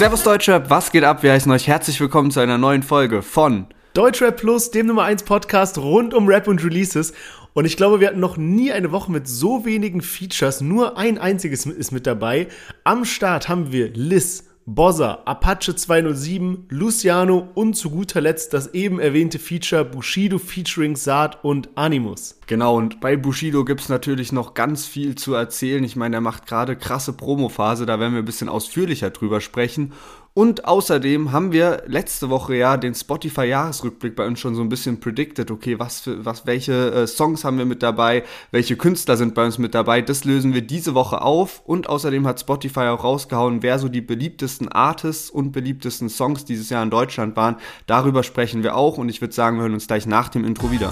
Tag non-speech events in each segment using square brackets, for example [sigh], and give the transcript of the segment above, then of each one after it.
Servus Deutschrap, was geht ab? Wir heißen euch herzlich willkommen zu einer neuen Folge von Deutschrap Plus, dem Nummer 1 Podcast rund um Rap und Releases. Und ich glaube, wir hatten noch nie eine Woche mit so wenigen Features. Nur ein einziges ist mit dabei. Am Start haben wir Liz, Bozza, Apache 207, Luciano und zu guter Letzt das eben erwähnte Feature Bushido featuring Saad und Animus. Genau, und bei Bushido gibt es natürlich noch ganz viel zu erzählen. Ich meine, er macht gerade krasse Promophase, da werden wir ein bisschen ausführlicher drüber sprechen. Und außerdem haben wir letzte Woche ja den Spotify-Jahresrückblick bei uns schon so ein bisschen predicted. Okay, was für, was, welche äh, Songs haben wir mit dabei? Welche Künstler sind bei uns mit dabei? Das lösen wir diese Woche auf. Und außerdem hat Spotify auch rausgehauen, wer so die beliebtesten Artists und beliebtesten Songs dieses Jahr in Deutschland waren. Darüber sprechen wir auch. Und ich würde sagen, wir hören uns gleich nach dem Intro wieder.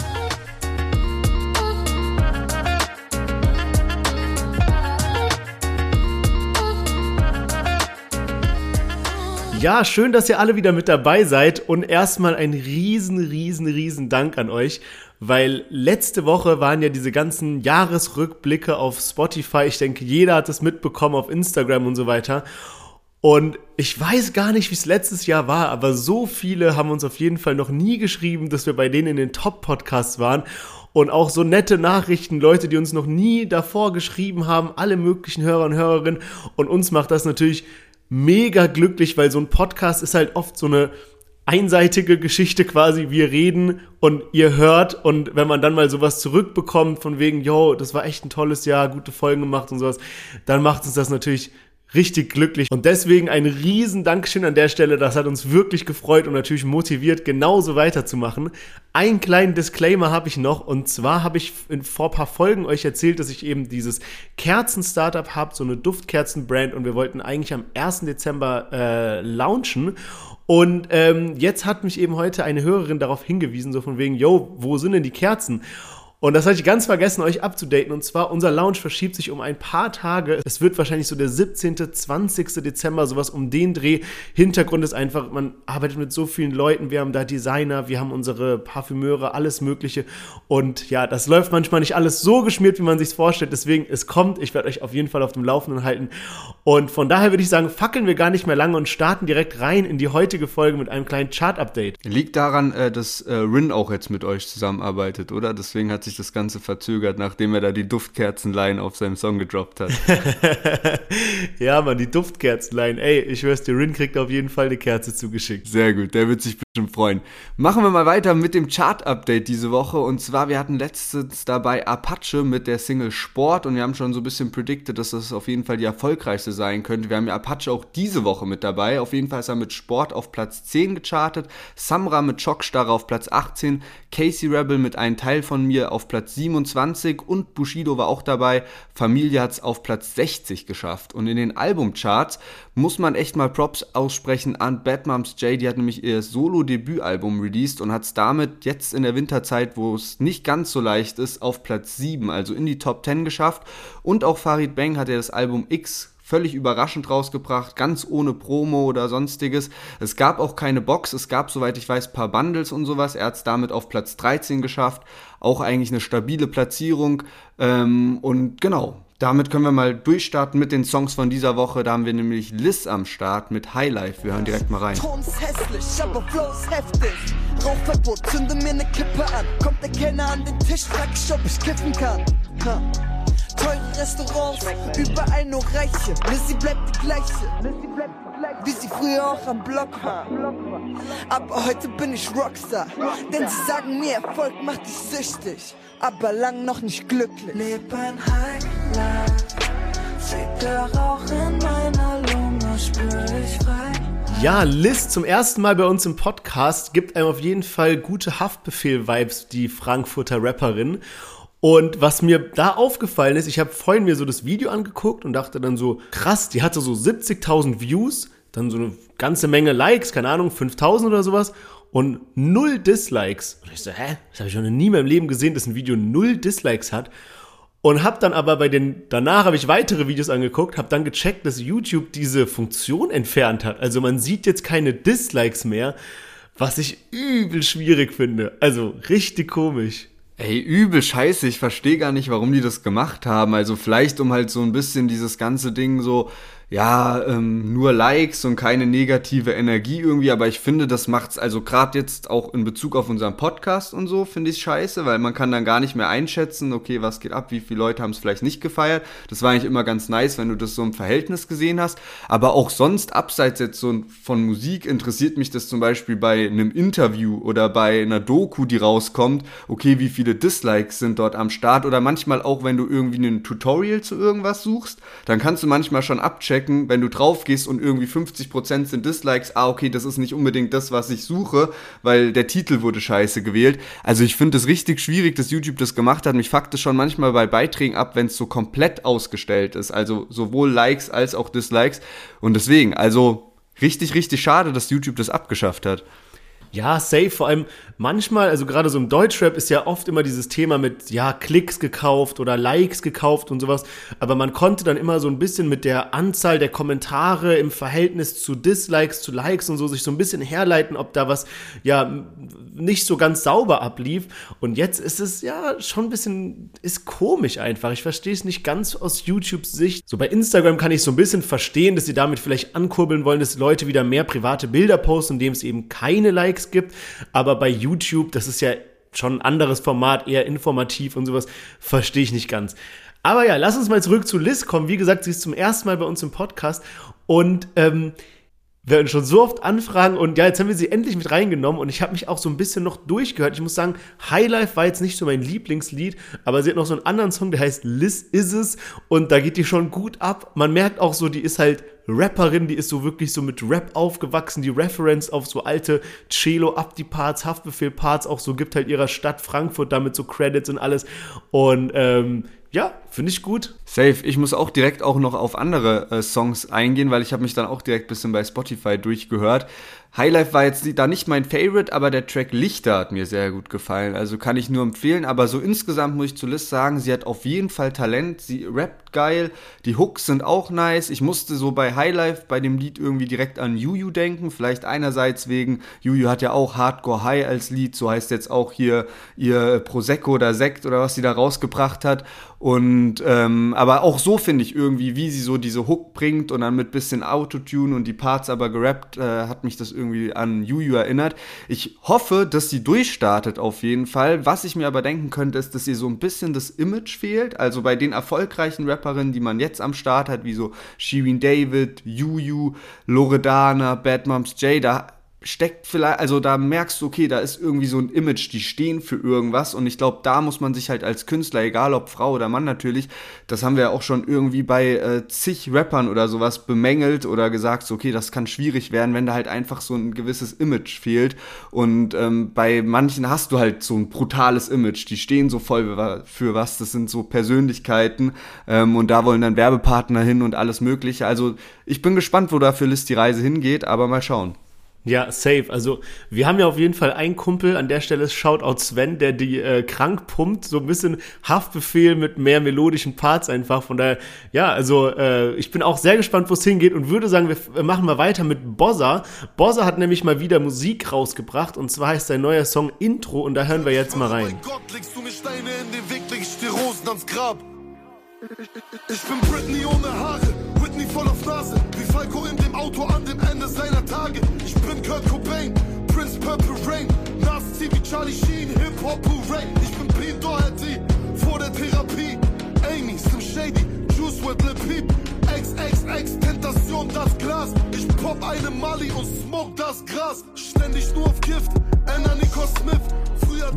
Ja, schön, dass ihr alle wieder mit dabei seid und erstmal ein riesen, riesen, riesen Dank an euch, weil letzte Woche waren ja diese ganzen Jahresrückblicke auf Spotify. Ich denke, jeder hat es mitbekommen auf Instagram und so weiter. Und ich weiß gar nicht, wie es letztes Jahr war, aber so viele haben uns auf jeden Fall noch nie geschrieben, dass wir bei denen in den Top-Podcasts waren. Und auch so nette Nachrichten, Leute, die uns noch nie davor geschrieben haben, alle möglichen Hörer und Hörerinnen. Und uns macht das natürlich mega glücklich, weil so ein Podcast ist halt oft so eine einseitige Geschichte quasi. Wir reden und ihr hört und wenn man dann mal sowas zurückbekommt von wegen, yo, das war echt ein tolles Jahr, gute Folgen gemacht und sowas, dann macht uns das natürlich richtig glücklich. Und deswegen ein riesen Dankeschön an der Stelle. Das hat uns wirklich gefreut und natürlich motiviert, genauso weiterzumachen. Einen kleinen Disclaimer habe ich noch. Und zwar habe ich in, vor ein paar Folgen euch erzählt, dass ich eben dieses Kerzen-Startup habe, so eine Duftkerzen-Brand. Und wir wollten eigentlich am 1. Dezember äh, launchen. Und ähm, jetzt hat mich eben heute eine Hörerin darauf hingewiesen, so von wegen, yo, wo sind denn die Kerzen? Und das hatte ich ganz vergessen, euch abzudaten. Und zwar, unser Lounge verschiebt sich um ein paar Tage. Es wird wahrscheinlich so der 17., 20. Dezember, sowas um den Dreh. Hintergrund ist einfach, man arbeitet mit so vielen Leuten. Wir haben da Designer, wir haben unsere Parfümeure, alles Mögliche. Und ja, das läuft manchmal nicht alles so geschmiert, wie man sich vorstellt. Deswegen, es kommt. Ich werde euch auf jeden Fall auf dem Laufenden halten. Und von daher würde ich sagen, fackeln wir gar nicht mehr lange und starten direkt rein in die heutige Folge mit einem kleinen Chart-Update. Liegt daran, äh, dass äh, Rin auch jetzt mit euch zusammenarbeitet, oder? Deswegen hat sich das Ganze verzögert, nachdem er da die Duftkerzenlein auf seinem Song gedroppt hat. [laughs] ja, Mann, die Duftkerzenlein. Ey, ich schwör's dir, Rin kriegt auf jeden Fall eine Kerze zugeschickt. Sehr gut, der wird sich bestimmt freuen. Machen wir mal weiter mit dem Chart-Update diese Woche. Und zwar, wir hatten letztens dabei Apache mit der Single Sport und wir haben schon so ein bisschen predicted, dass das auf jeden Fall die erfolgreichste sein könnte. Wir haben ja Apache auch diese Woche mit dabei. Auf jeden Fall ist er mit Sport auf Platz 10 gechartet, Samra mit Schockstarre auf Platz 18, Casey Rebel mit einem Teil von mir auf Platz 27 und Bushido war auch dabei. Familie hat es auf Platz 60 geschafft. Und in den Albumcharts muss man echt mal Props aussprechen an Bad Moms J. Die hat nämlich ihr Solo-Debütalbum released und hat es damit jetzt in der Winterzeit, wo es nicht ganz so leicht ist, auf Platz 7, also in die Top 10 geschafft. Und auch Farid Bang hat ja das Album X völlig überraschend rausgebracht, ganz ohne Promo oder sonstiges. Es gab auch keine Box, es gab, soweit ich weiß, paar Bundles und sowas. Er hat es damit auf Platz 13 geschafft. Auch eigentlich eine stabile Platzierung. Ähm, und genau, damit können wir mal durchstarten mit den Songs von dieser Woche. Da haben wir nämlich Liz am Start mit Highlife. Wir hören direkt mal rein. Ton ist hässlich, aber Flow ist heftig. Rauchverbot, zünde mir ne Kippe an. Kommt der Kenner an den Tisch, frag ich, ob ich kiffen kann. Ha teure Restaurants, überall nur Reiche. Lizzie bleibt die gleiche, wie sie früher auch am Block war. Aber heute bin ich Rockstar, denn sie sagen mir, Erfolg macht dich süchtig, aber lang noch nicht glücklich. Leb ein Highlife, zieht der Rauch in meiner Lunge, spür ich frei. Ja, Liz zum ersten Mal bei uns im Podcast gibt einem auf jeden Fall gute Haftbefehl-Vibes, die Frankfurter Rapperin. Und was mir da aufgefallen ist, ich habe vorhin mir so das Video angeguckt und dachte dann so, krass, die hatte so 70.000 Views, dann so eine ganze Menge Likes, keine Ahnung, 5.000 oder sowas und null Dislikes. Und ich so, hä, das habe ich noch nie in meinem Leben gesehen, dass ein Video null Dislikes hat. Und hab dann aber bei den, danach habe ich weitere Videos angeguckt, hab dann gecheckt, dass YouTube diese Funktion entfernt hat. Also man sieht jetzt keine Dislikes mehr, was ich übel schwierig finde. Also richtig komisch. Ey, übel scheiße. Ich verstehe gar nicht, warum die das gemacht haben. Also vielleicht, um halt so ein bisschen dieses ganze Ding so ja, ähm, nur Likes und keine negative Energie irgendwie, aber ich finde, das macht's also gerade jetzt auch in Bezug auf unseren Podcast und so, finde ich scheiße, weil man kann dann gar nicht mehr einschätzen, okay, was geht ab, wie viele Leute haben es vielleicht nicht gefeiert. Das war eigentlich immer ganz nice, wenn du das so im Verhältnis gesehen hast. Aber auch sonst, abseits jetzt so von Musik, interessiert mich das zum Beispiel bei einem Interview oder bei einer Doku, die rauskommt, okay, wie viele Dislikes sind dort am Start oder manchmal auch, wenn du irgendwie ein Tutorial zu irgendwas suchst, dann kannst du manchmal schon abchecken, checken, wenn du drauf gehst und irgendwie 50% sind Dislikes, ah, okay, das ist nicht unbedingt das, was ich suche, weil der Titel wurde scheiße gewählt. Also ich finde es richtig schwierig, dass YouTube das gemacht hat. Mich fuckt es schon manchmal bei Beiträgen ab, wenn es so komplett ausgestellt ist. Also sowohl Likes als auch Dislikes. Und deswegen, also richtig, richtig schade, dass YouTube das abgeschafft hat. Ja, safe. Vor allem manchmal, also gerade so im Deutschrap ist ja oft immer dieses Thema mit, ja, Klicks gekauft oder Likes gekauft und sowas. Aber man konnte dann immer so ein bisschen mit der Anzahl der Kommentare im Verhältnis zu Dislikes, zu Likes und so sich so ein bisschen herleiten, ob da was, ja, nicht so ganz sauber ablief. Und jetzt ist es ja schon ein bisschen, ist komisch einfach. Ich verstehe es nicht ganz aus YouTubes Sicht. So bei Instagram kann ich so ein bisschen verstehen, dass sie damit vielleicht ankurbeln wollen, dass Leute wieder mehr private Bilder posten, indem es eben keine Likes gibt. Aber bei YouTube, das ist ja schon ein anderes Format, eher informativ und sowas, verstehe ich nicht ganz. Aber ja, lass uns mal zurück zu Liz kommen. Wie gesagt, sie ist zum ersten Mal bei uns im Podcast und ähm, wir hatten schon so oft Anfragen und ja, jetzt haben wir sie endlich mit reingenommen und ich habe mich auch so ein bisschen noch durchgehört. Ich muss sagen, Highlife war jetzt nicht so mein Lieblingslied, aber sie hat noch so einen anderen Song, der heißt Liz Is Es und da geht die schon gut ab. Man merkt auch so, die ist halt Rapperin, die ist so wirklich so mit Rap aufgewachsen, die Reference auf so alte Cello ab die Parts, Haftbefehl Parts auch so gibt halt ihrer Stadt Frankfurt damit so Credits und alles und ähm, ja, finde ich gut. Safe. Ich muss auch direkt auch noch auf andere äh, Songs eingehen, weil ich habe mich dann auch direkt ein bisschen bei Spotify durchgehört. Highlife war jetzt da nicht mein Favorite, aber der Track Lichter hat mir sehr gut gefallen. Also kann ich nur empfehlen. Aber so insgesamt muss ich zu Liz sagen, sie hat auf jeden Fall Talent. Sie rappt geil. Die Hooks sind auch nice. Ich musste so bei Highlife bei dem Lied irgendwie direkt an Juju denken. Vielleicht einerseits wegen, Juju hat ja auch Hardcore High als Lied. So heißt jetzt auch hier ihr Prosecco oder Sekt oder was sie da rausgebracht hat. Und ähm, aber auch so finde ich irgendwie, wie sie so diese Hook bringt und dann mit bisschen Autotune und die Parts aber gerappt, äh, hat mich das irgendwie an Juju erinnert. Ich hoffe, dass sie durchstartet auf jeden Fall. Was ich mir aber denken könnte, ist, dass ihr so ein bisschen das Image fehlt. Also bei den erfolgreichen Rapperinnen, die man jetzt am Start hat, wie so Shirin David, Juju, Loredana, Bad Moms J, da steckt vielleicht, also da merkst du, okay, da ist irgendwie so ein Image, die stehen für irgendwas. Und ich glaube, da muss man sich halt als Künstler, egal ob Frau oder Mann natürlich, das haben wir ja auch schon irgendwie bei äh, zig Rappern oder sowas bemängelt oder gesagt, so, okay, das kann schwierig werden, wenn da halt einfach so ein gewisses Image fehlt. Und ähm, bei manchen hast du halt so ein brutales Image, die stehen so voll für was, das sind so Persönlichkeiten ähm, und da wollen dann Werbepartner hin und alles mögliche, also ich bin gespannt, wo da für List die Reise hingeht, aber mal schauen. Ja, safe. Also wir haben ja auf jeden Fall einen Kumpel, an der Stelle ist Shoutout Sven, der die äh, krank pumpt, so ein bisschen Haftbefehl mit mehr melodischen Parts einfach. Von daher, ja, also äh, ich bin auch sehr gespannt, wo es hingeht und würde sagen, wir machen mal weiter mit Bozza. Bozza hat nämlich mal wieder Musik rausgebracht und zwar heißt sein neuer Song Intro und da hören wir jetzt mal rein. Oh mein Gott, legst du mir Steine in den Weg, leg dir Rosen ans Grab. Ich bin Britney ohne Haare, Whitney voll auf Nase, Falco in dem Auto an dem Ende seiner Tage. Ich bin Kurt Cobain, Prince Purple Rain, Nas wie Charlie Sheen, Hip-Hop Hooray. Ich bin Pete Doherty, vor der Therapie, Amy, Slim Shady, Juice with Lil Peep, XXX, Tentation, das Glas. Ich pop eine Mali und smoke das Gras, ständig nur auf Gift, Anna Nicole Smith,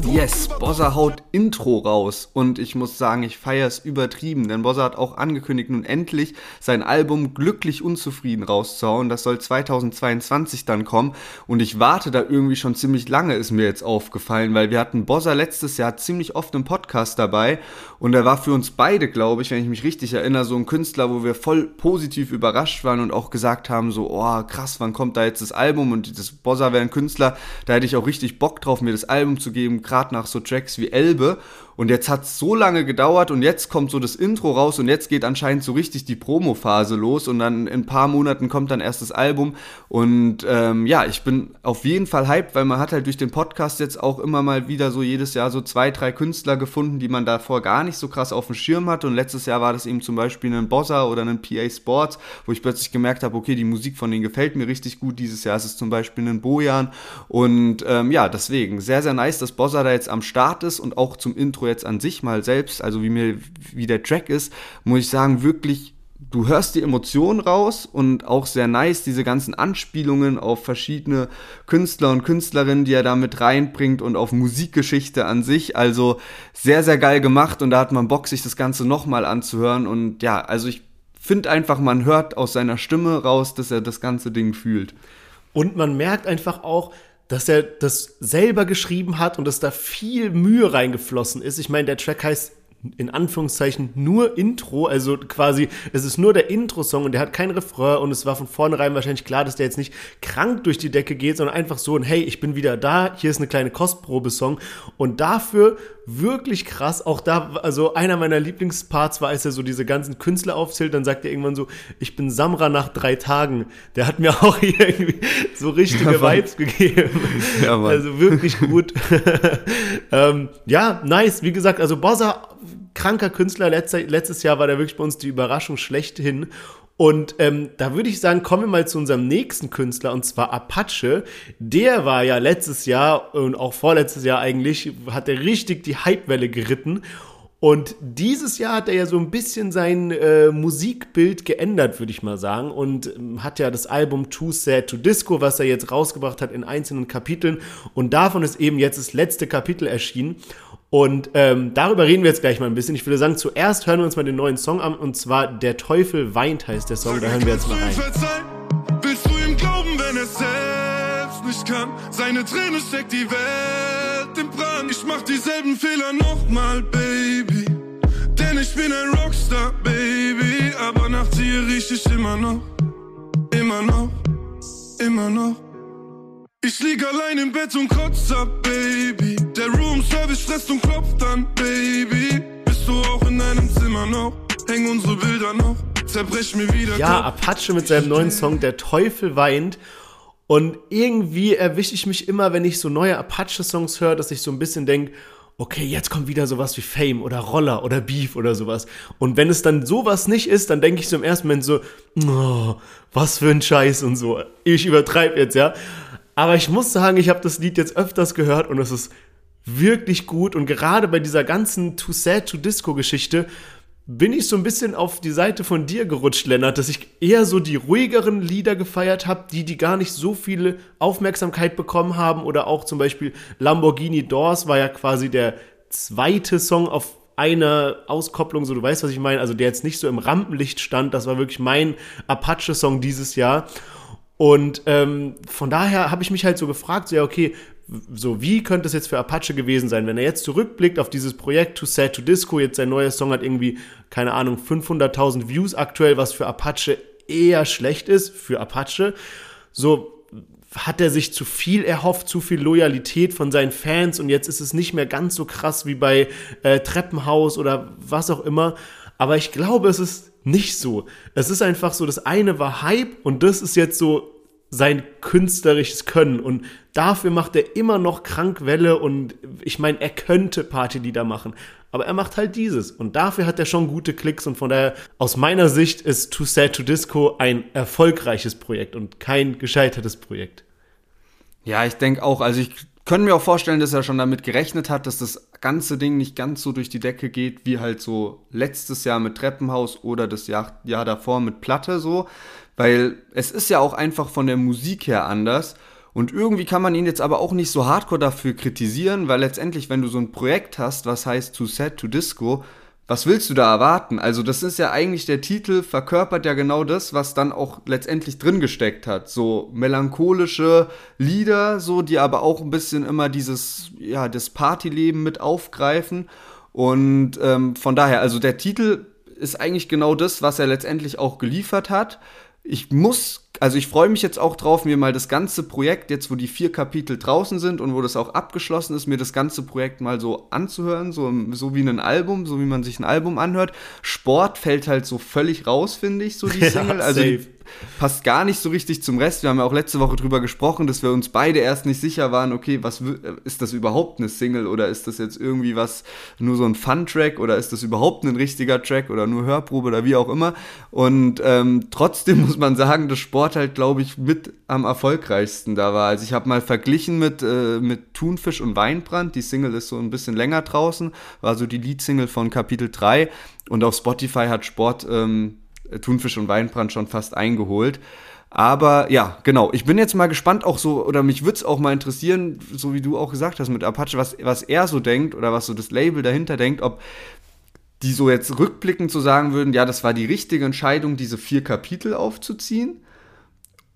Yes, Bossa haut Intro raus. Und ich muss sagen, ich feiere es übertrieben, denn Bossa hat auch angekündigt, nun endlich sein Album Glücklich Unzufrieden rauszuhauen. Das soll 2022 dann kommen. Und ich warte da irgendwie schon ziemlich lange, ist mir jetzt aufgefallen, weil wir hatten Bossa letztes Jahr ziemlich oft im Podcast dabei. Und er war für uns beide, glaube ich, wenn ich mich richtig erinnere, so ein Künstler, wo wir voll positiv überrascht waren und auch gesagt haben, so, oh krass, wann kommt da jetzt das Album und das Bossa wäre ein Künstler, da hätte ich auch richtig Bock drauf, mir das Album zu geben, eben gerade nach so Tracks wie Elbe. Und jetzt hat es so lange gedauert und jetzt kommt so das Intro raus und jetzt geht anscheinend so richtig die Promo-Phase los und dann in ein paar Monaten kommt dann erst das Album. Und ähm, ja, ich bin auf jeden Fall hyped, weil man hat halt durch den Podcast jetzt auch immer mal wieder so jedes Jahr so zwei, drei Künstler gefunden, die man davor gar nicht so krass auf dem Schirm hatte. Und letztes Jahr war das eben zum Beispiel ein Bossa oder ein PA Sports, wo ich plötzlich gemerkt habe, okay, die Musik von denen gefällt mir richtig gut. Dieses Jahr ist es zum Beispiel ein Bojan. Und ähm, ja, deswegen sehr, sehr nice, dass Bossa da jetzt am Start ist und auch zum Intro jetzt an sich mal selbst, also wie mir, wie der Track ist, muss ich sagen, wirklich du hörst die Emotionen raus und auch sehr nice diese ganzen Anspielungen auf verschiedene Künstler und Künstlerinnen, die er da mit reinbringt und auf Musikgeschichte an sich. Also sehr, sehr geil gemacht und da hat man Bock, sich das Ganze nochmal anzuhören. Und ja, also ich finde einfach, man hört aus seiner Stimme raus, dass er das ganze Ding fühlt. Und man merkt einfach auch, dass er das selber geschrieben hat und dass da viel Mühe reingeflossen ist. Ich meine, der Track heißt in Anführungszeichen nur Intro, also quasi, es ist nur der Intro-Song und der hat kein Refrain und es war von vornherein wahrscheinlich klar, dass der jetzt nicht krank durch die Decke geht, sondern einfach so ein Hey, ich bin wieder da, hier ist eine kleine Kostprobe-Song und dafür wirklich krass, auch da, also einer meiner Lieblingsparts war, als er so diese ganzen Künstler aufzählt, dann sagt er irgendwann so, ich bin Samra nach drei Tagen. Der hat mir [laughs] auch irgendwie so richtige ja, Vibes gegeben. Ja, Mann. Also wirklich gut. [laughs] ähm, ja, nice. Wie gesagt, also Bossa kranker Künstler. Letztes, letztes Jahr war der wirklich bei uns die Überraschung schlechthin. Und ähm, da würde ich sagen, kommen wir mal zu unserem nächsten Künstler, und zwar Apache. Der war ja letztes Jahr und auch vorletztes Jahr eigentlich, hat er richtig die Hypewelle geritten. Und dieses Jahr hat er ja so ein bisschen sein äh, Musikbild geändert, würde ich mal sagen. Und ähm, hat ja das Album Too Sad to Disco, was er jetzt rausgebracht hat in einzelnen Kapiteln. Und davon ist eben jetzt das letzte Kapitel erschienen. Und ähm, darüber reden wir jetzt gleich mal ein bisschen. Ich würde sagen, zuerst hören wir uns mal den neuen Song an. Und zwar Der Teufel weint heißt der Song. Da hören wir jetzt mal rein. Willst du ihm glauben, wenn er selbst nicht kann? Seine Träne steckt die Welt im Brand. Ich mach dieselben Fehler nochmal, Baby. Denn ich bin ein Rockstar, Baby. Aber nach dir riech ich immer noch. Immer noch. Immer noch. Ich lieg allein im Bett und kotz ab, Baby. Stresst und klopft an, Baby. Bist du auch in deinem Zimmer noch? Hängen unsere Bilder noch? Zerbrech mir wieder. Ja, Apache mit seinem neuen Song Der Teufel weint. Und irgendwie erwische ich mich immer, wenn ich so neue Apache-Songs höre, dass ich so ein bisschen denke, okay, jetzt kommt wieder sowas wie Fame oder Roller oder Beef oder sowas. Und wenn es dann sowas nicht ist, dann denke ich so im ersten Moment so, oh, was für ein Scheiß und so. Ich übertreibe jetzt, ja. Aber ich muss sagen, ich habe das Lied jetzt öfters gehört und es ist wirklich gut. Und gerade bei dieser ganzen Too Sad to Disco Geschichte bin ich so ein bisschen auf die Seite von dir gerutscht, Lennart, dass ich eher so die ruhigeren Lieder gefeiert habe, die, die gar nicht so viele Aufmerksamkeit bekommen haben. Oder auch zum Beispiel Lamborghini Doors war ja quasi der zweite Song auf einer Auskopplung, so du weißt, was ich meine, also der jetzt nicht so im Rampenlicht stand. Das war wirklich mein Apache-Song dieses Jahr. Und ähm, von daher habe ich mich halt so gefragt, so ja, okay, so wie könnte es jetzt für Apache gewesen sein, wenn er jetzt zurückblickt auf dieses Projekt Too Sad to Disco, jetzt sein neuer Song hat irgendwie, keine Ahnung, 500.000 Views aktuell, was für Apache eher schlecht ist, für Apache. So hat er sich zu viel erhofft, zu viel Loyalität von seinen Fans und jetzt ist es nicht mehr ganz so krass wie bei äh, Treppenhaus oder was auch immer. Aber ich glaube, es ist nicht so. Es ist einfach so, das eine war Hype und das ist jetzt so sein künstlerisches Können. Und dafür macht er immer noch Krankwelle und ich meine, er könnte Partylieder machen. Aber er macht halt dieses. Und dafür hat er schon gute Klicks und von daher, aus meiner Sicht, ist Too Sad to Disco ein erfolgreiches Projekt und kein gescheitertes Projekt. Ja, ich denke auch. Also ich können mir auch vorstellen, dass er schon damit gerechnet hat, dass das ganze Ding nicht ganz so durch die Decke geht, wie halt so letztes Jahr mit Treppenhaus oder das Jahr, Jahr davor mit Platte so. Weil es ist ja auch einfach von der Musik her anders. Und irgendwie kann man ihn jetzt aber auch nicht so hardcore dafür kritisieren, weil letztendlich, wenn du so ein Projekt hast, was heißt To Set to Disco, was willst du da erwarten? Also das ist ja eigentlich der Titel, verkörpert ja genau das, was dann auch letztendlich drin gesteckt hat. So melancholische Lieder, so, die aber auch ein bisschen immer dieses, ja, das Partyleben mit aufgreifen. Und ähm, von daher, also der Titel ist eigentlich genau das, was er letztendlich auch geliefert hat. Ich muss also ich freue mich jetzt auch drauf, mir mal das ganze Projekt, jetzt wo die vier Kapitel draußen sind und wo das auch abgeschlossen ist, mir das ganze Projekt mal so anzuhören, so, so wie ein Album, so wie man sich ein Album anhört. Sport fällt halt so völlig raus, finde ich, so die [laughs] Single. Ja, also die, passt gar nicht so richtig zum Rest. Wir haben ja auch letzte Woche drüber gesprochen, dass wir uns beide erst nicht sicher waren, okay, was ist das überhaupt eine Single oder ist das jetzt irgendwie was, nur so ein Fun-Track oder ist das überhaupt ein richtiger Track oder nur Hörprobe oder wie auch immer. Und ähm, trotzdem [laughs] muss man sagen, dass Sport halt, glaube ich, mit am erfolgreichsten da war. Also ich habe mal verglichen mit, äh, mit Thunfisch und Weinbrand. Die Single ist so ein bisschen länger draußen, war so die Lead-Single von Kapitel 3. Und auf Spotify hat Sport ähm, Thunfisch und Weinbrand schon fast eingeholt. Aber ja, genau. Ich bin jetzt mal gespannt, auch so, oder mich würde es auch mal interessieren, so wie du auch gesagt hast mit Apache, was, was er so denkt oder was so das Label dahinter denkt, ob die so jetzt rückblickend so sagen würden, ja, das war die richtige Entscheidung, diese vier Kapitel aufzuziehen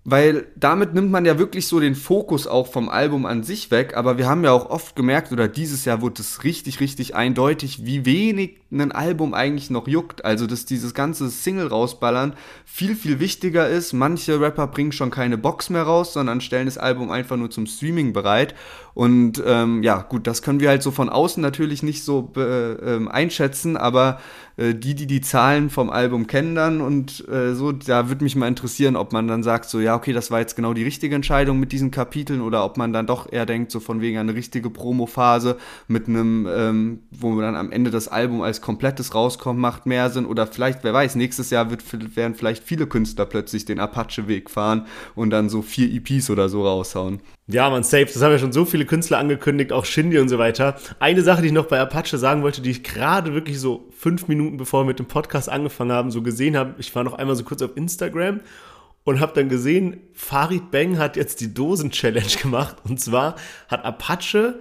weil damit nimmt man ja wirklich so den Fokus auch vom Album an sich weg, aber wir haben ja auch oft gemerkt, oder dieses Jahr wurde es richtig, richtig eindeutig, wie wenig ein Album eigentlich noch juckt. Also, dass dieses ganze Single rausballern viel, viel wichtiger ist. Manche Rapper bringen schon keine Box mehr raus, sondern stellen das Album einfach nur zum Streaming bereit. Und ähm, ja, gut, das können wir halt so von außen natürlich nicht so äh, einschätzen, aber äh, die, die die Zahlen vom Album kennen dann und äh, so, da würde mich mal interessieren, ob man dann sagt, so, ja, okay, das war jetzt genau die richtige Entscheidung mit diesen Kapiteln oder ob man dann doch eher denkt, so von wegen eine richtige Promophase mit einem, ähm, wo man dann am Ende das Album als komplettes rauskommt, macht mehr Sinn oder vielleicht, wer weiß, nächstes Jahr wird, werden vielleicht viele Künstler plötzlich den Apache-Weg fahren und dann so vier EPs oder so raushauen. Ja, man, safe. Das haben ja schon so viele Künstler angekündigt, auch Shindy und so weiter. Eine Sache, die ich noch bei Apache sagen wollte, die ich gerade wirklich so fünf Minuten bevor wir mit dem Podcast angefangen haben, so gesehen habe. Ich war noch einmal so kurz auf Instagram und habe dann gesehen, Farid Bang hat jetzt die Dosen-Challenge [laughs] gemacht. Und zwar hat Apache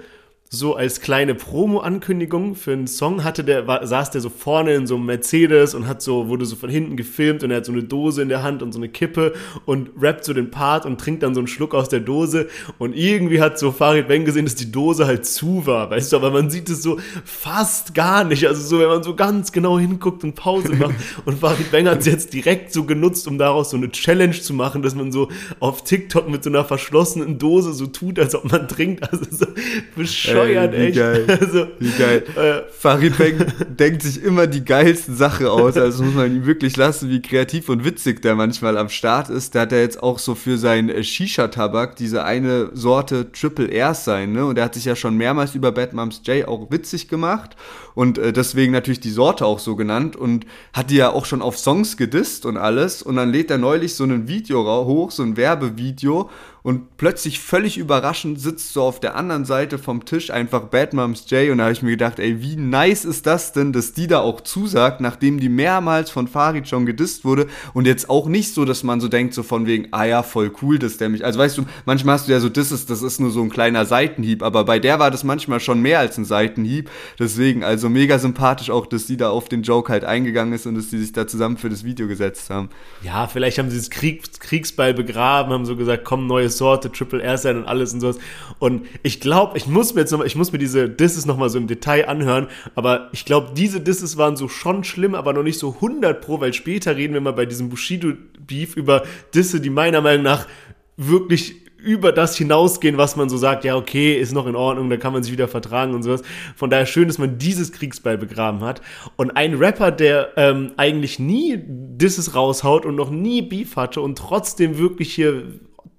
so als kleine Promo-Ankündigung für einen Song hatte der, war, saß der so vorne in so einem Mercedes und hat so, wurde so von hinten gefilmt und er hat so eine Dose in der Hand und so eine Kippe und rappt so den Part und trinkt dann so einen Schluck aus der Dose. Und irgendwie hat so Farid Bang gesehen, dass die Dose halt zu war, weißt du, aber man sieht es so fast gar nicht, also so, wenn man so ganz genau hinguckt und Pause [laughs] macht und Farid Bang hat es jetzt direkt so genutzt, um daraus so eine Challenge zu machen, dass man so auf TikTok mit so einer verschlossenen Dose so tut, als ob man trinkt, also so bescheuert Ey, wie echt. Geil. [laughs] Also, wie geil. [laughs] Äh, Farid Bang denkt sich immer die geilsten Sachen aus. Also muss man ihm wirklich lassen, wie kreativ und witzig der manchmal am Start ist. Der hat ja jetzt auch so für seinen äh, Shisha-Tabak diese eine Sorte Triple R sein, ne? Und er hat sich ja schon mehrmals über Bad Moms J auch witzig gemacht und äh, deswegen natürlich die Sorte auch so genannt und hat die ja auch schon auf Songs gedisst und alles. Und dann lädt er neulich so ein Video hoch, so ein Werbevideo und plötzlich völlig überraschend sitzt so auf der anderen Seite vom Tisch einfach Bad Moms J und da habe ich mir gedacht, ey, wie nice ist das denn, dass die da auch zusagt, nachdem die mehrmals von Farid schon gedisst wurde und jetzt auch nicht so, dass man so denkt, so von wegen, ah ja, voll cool, dass der mich, also weißt du, manchmal hast du ja so, ist, das ist nur so ein kleiner Seitenhieb, aber bei der war das manchmal schon mehr als ein Seitenhieb, deswegen, also mega sympathisch auch, dass die da auf den Joke halt eingegangen ist und dass die sich da zusammen für das Video gesetzt haben. Ja, vielleicht haben sie das Krieg, Kriegsball begraben, haben so gesagt, komm, neue Sorte, Triple R sein und alles und sowas. Und ich glaube, ich muss mir jetzt nochmal, ich muss mir diese Disses nochmal so im Detail anhören, aber ich glaube, diese Disses waren so schon schlimm, aber noch nicht so 100 pro, weil später reden wir mal bei diesem Bushido-Beef über Disse, die meiner Meinung nach wirklich über das hinausgehen, was man so sagt, ja, okay, ist noch in Ordnung, da kann man sich wieder vertragen und sowas. Von daher schön, dass man dieses Kriegsbeil begraben hat. Und ein Rapper, der ähm, eigentlich nie Disses raushaut und noch nie Beef hatte und trotzdem wirklich hier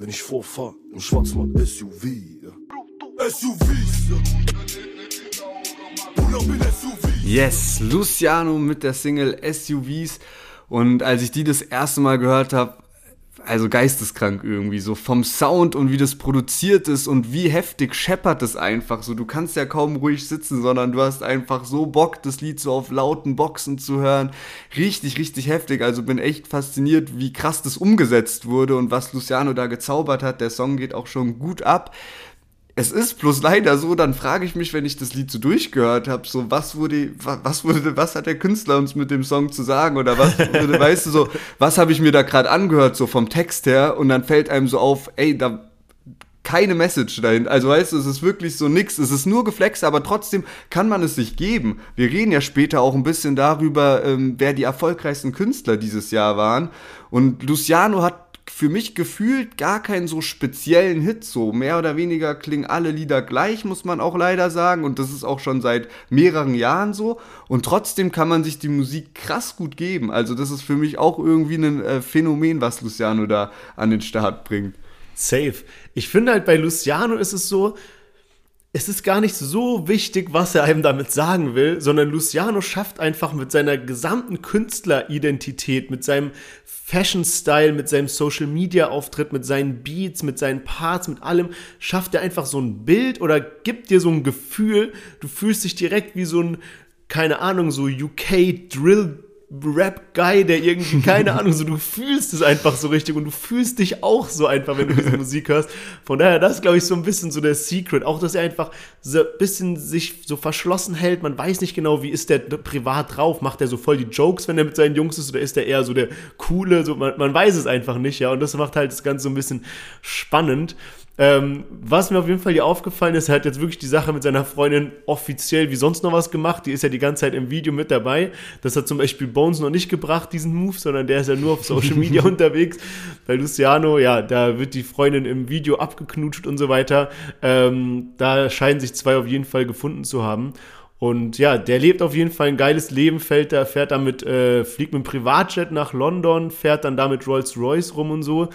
Wenn ich vorfahr, im Schwarzmann SUV. SUVs. SUV. Yes, Luciano mit der Single SUVs. Und als ich die das erste Mal gehört habe, also geisteskrank irgendwie, so vom Sound und wie das produziert ist und wie heftig scheppert es einfach so. Du kannst ja kaum ruhig sitzen, sondern du hast einfach so Bock, das Lied so auf lauten Boxen zu hören. Richtig, richtig heftig. Also bin echt fasziniert, wie krass das umgesetzt wurde und was Luciano da gezaubert hat. Der Song geht auch schon gut ab. Es ist bloß leider so, dann frage ich mich, wenn ich das Lied so durchgehört habe, so was wurde, was wurde, was hat der Künstler uns mit dem Song zu sagen oder was, wurde, [laughs] weißt du so, was habe ich mir da gerade angehört so vom Text her und dann fällt einem so auf, ey, da keine Message dahin. Also weißt du, es ist wirklich so nix. Es ist nur Geflex, aber trotzdem kann man es sich geben. Wir reden ja später auch ein bisschen darüber, ähm, wer die erfolgreichsten Künstler dieses Jahr waren. Und Luciano hat für mich gefühlt gar keinen so speziellen Hit. So mehr oder weniger klingen alle Lieder gleich, muss man auch leider sagen. Und das ist auch schon seit mehreren Jahren so. Und trotzdem kann man sich die Musik krass gut geben. Also das ist für mich auch irgendwie ein äh, Phänomen, was Luciano da an den Start bringt. Safe. Ich finde halt bei Luciano ist es so, es ist gar nicht so wichtig, was er einem damit sagen will, sondern Luciano schafft einfach mit seiner gesamten Künstleridentität, mit seinem Fashion-Style, mit seinem Social-Media-Auftritt, mit seinen Beats, mit seinen Parts, mit allem, schafft er einfach so ein Bild oder gibt dir so ein Gefühl, du fühlst dich direkt wie so ein, keine Ahnung, so UK-Drill- Rap-Guy, der irgendwie, [laughs] keine Ahnung, so du fühlst es einfach so richtig und du fühlst dich auch so einfach, wenn du diese [laughs] Musik hörst. Von daher, das ist, glaube ich, so ein bisschen so der Secret. Auch, dass er einfach so ein bisschen sich so verschlossen hält. Man weiß nicht genau, wie ist der privat drauf. Macht er so voll die Jokes, wenn er mit seinen Jungs ist, oder ist er eher so der Coole? So, man, man weiß es einfach nicht, ja. Und das macht halt das Ganze so ein bisschen spannend. Ähm, was mir auf jeden Fall hier aufgefallen ist, er hat jetzt wirklich die Sache mit seiner Freundin offiziell wie sonst noch was gemacht. Die ist ja die ganze Zeit im Video mit dabei. Das hat zum Beispiel Bones noch nicht gebracht, diesen Move, sondern der ist ja nur auf Social [laughs] Media unterwegs. Bei Luciano, ja, da wird die Freundin im Video abgeknutscht und so weiter. Ähm, da scheinen sich zwei auf jeden Fall gefunden zu haben. Und ja, der lebt auf jeden Fall ein geiles Leben, fällt da, fährt damit, äh, fliegt mit dem Privatjet nach London, fährt dann damit Rolls Royce rum und so.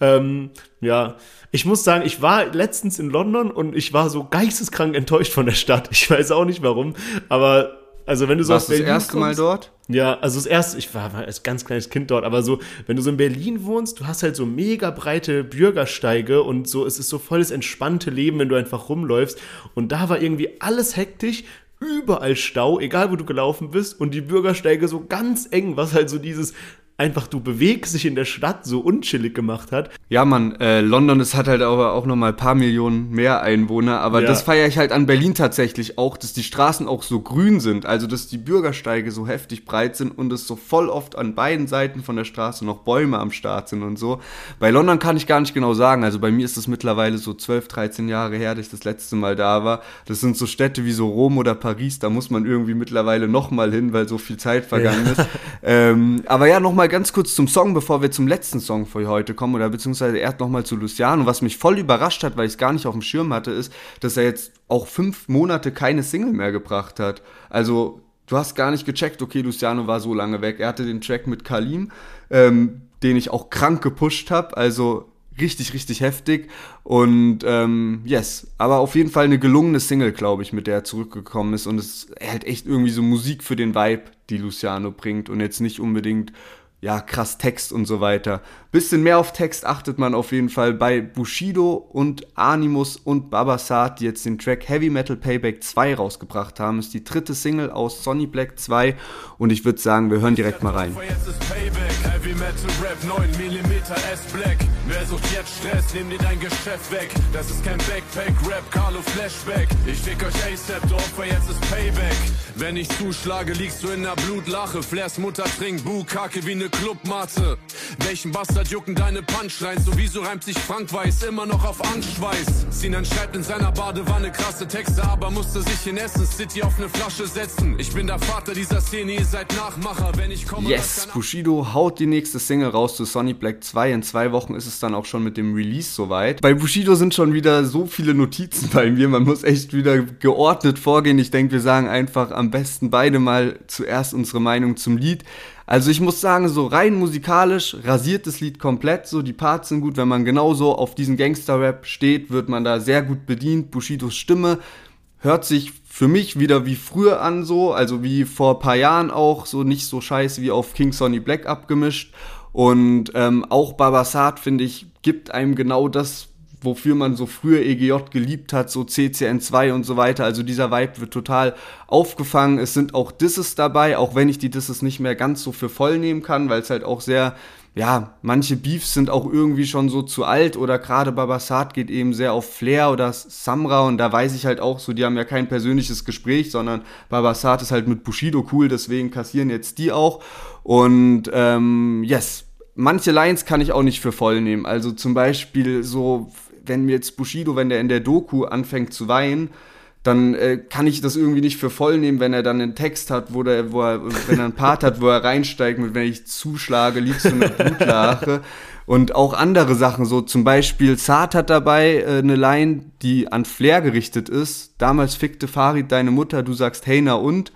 Ähm, ja, ich muss sagen, ich war letztens in London und ich war so geisteskrank enttäuscht von der Stadt. Ich weiß auch nicht warum, aber also wenn du so Warst Berlin das erste kommst, Mal dort? Ja, also das erste, ich war, war als ganz kleines Kind dort, aber so, wenn du so in Berlin wohnst, du hast halt so mega breite Bürgersteige und so, es ist so volles entspannte Leben, wenn du einfach rumläufst. Und da war irgendwie alles hektisch, überall Stau, egal wo du gelaufen bist, und die Bürgersteige so ganz eng, was halt so dieses einfach du bewegst sich in der Stadt so unchillig gemacht hat. Ja, man, äh, London, es hat halt aber auch noch mal ein paar Millionen mehr Einwohner, aber ja. das feiere ich halt an Berlin tatsächlich auch, dass die Straßen auch so grün sind, also dass die Bürgersteige so heftig breit sind und es so voll oft an beiden Seiten von der Straße noch Bäume am Start sind und so. Bei London kann ich gar nicht genau sagen, also bei mir ist es mittlerweile so 12, 13 Jahre her, dass ich das letzte Mal da war. Das sind so Städte wie so Rom oder Paris, da muss man irgendwie mittlerweile noch mal hin, weil so viel Zeit vergangen ja. ist. Ähm, aber ja, noch mal mal ganz kurz zum Song, bevor wir zum letzten Song für heute kommen, oder beziehungsweise erst nochmal zu Luciano. Was mich voll überrascht hat, weil ich es gar nicht auf dem Schirm hatte, ist, dass er jetzt auch fünf Monate keine Single mehr gebracht hat. Also, du hast gar nicht gecheckt, okay, Luciano war so lange weg. Er hatte den Track mit Kalim, ähm, den ich auch krank gepusht habe. Also, richtig, richtig heftig. Und ähm, yes, aber auf jeden Fall eine gelungene Single, glaube ich, mit der er zurückgekommen ist. Und es hält echt irgendwie so Musik für den Vibe, die Luciano bringt. Und jetzt nicht unbedingt ja, krass Text und so weiter. Bisschen mehr auf Text achtet man auf jeden Fall bei Bushido und Animus und Babasat, die jetzt den Track Heavy Metal Payback 2 rausgebracht haben. Ist die dritte Single aus Sonny Black 2 und ich würde sagen, wir hören direkt mal rein. Jetzt ist Payback, Heavy Metal Rap 9 S Black. Wer sucht jetzt Stress, nimm dir dein Geschäft weg. Das ist kein Backpack Rap, Carlo Flashback. Ich fick euch ASAP, Dorf, jetzt ist Payback. Wenn ich zuschlage, liegst du in der Blutlache. Flairs Mutter trinkt Bu, Kacke wie ne Clubmatte. Welchen Bastard jucken deine Punchlines? Sowieso reimt sich Frank Weiß immer noch auf Angstschweiß. Sinan schreibt in seiner Badewanne krasse Texte, aber musste sich in Essen City auf ne Flasche setzen. Ich bin der Vater dieser Szene, ihr seid Nachmacher, wenn ich komme. Yes, Bushido haut die nächste Single raus zu Sonny Black 2. In zwei Wochen ist es dann auch schon mit dem Release soweit. Bei Bushido sind schon wieder so viele Notizen bei mir. Man muss echt wieder geordnet vorgehen. Ich denke, wir sagen einfach am besten beide mal zuerst unsere Meinung zum Lied. Also ich muss sagen, so rein musikalisch rasiert das Lied komplett, so die Parts sind gut, wenn man genauso auf diesen Gangster-Rap steht, wird man da sehr gut bedient. Bushidos Stimme hört sich für mich wieder wie früher an so, also wie vor ein paar Jahren auch, so nicht so scheiße wie auf King Sonny Black abgemischt. Und ähm, auch Babasat, finde ich, gibt einem genau das, wofür man so früher EGJ geliebt hat, so CCN2 und so weiter. Also dieser Vibe wird total aufgefangen. Es sind auch Disses dabei, auch wenn ich die Disses nicht mehr ganz so für voll nehmen kann, weil es halt auch sehr ja, manche Beefs sind auch irgendwie schon so zu alt oder gerade Babasat geht eben sehr auf Flair oder Samra und da weiß ich halt auch so, die haben ja kein persönliches Gespräch, sondern Babasat ist halt mit Bushido cool, deswegen kassieren jetzt die auch und ähm, yes, manche Lines kann ich auch nicht für voll nehmen, also zum Beispiel so, wenn mir jetzt Bushido, wenn der in der Doku anfängt zu weinen, dann äh, kann ich das irgendwie nicht für voll nehmen, wenn er dann einen Text hat, wo, der, wo er, wenn er einen Part hat, wo er reinsteigt mit, wenn ich zuschlage, liegst du mit Blutlache. Und auch andere Sachen, so zum Beispiel Zart hat dabei äh, eine Line, die an Flair gerichtet ist. Damals fickte Farid deine Mutter, du sagst hey na und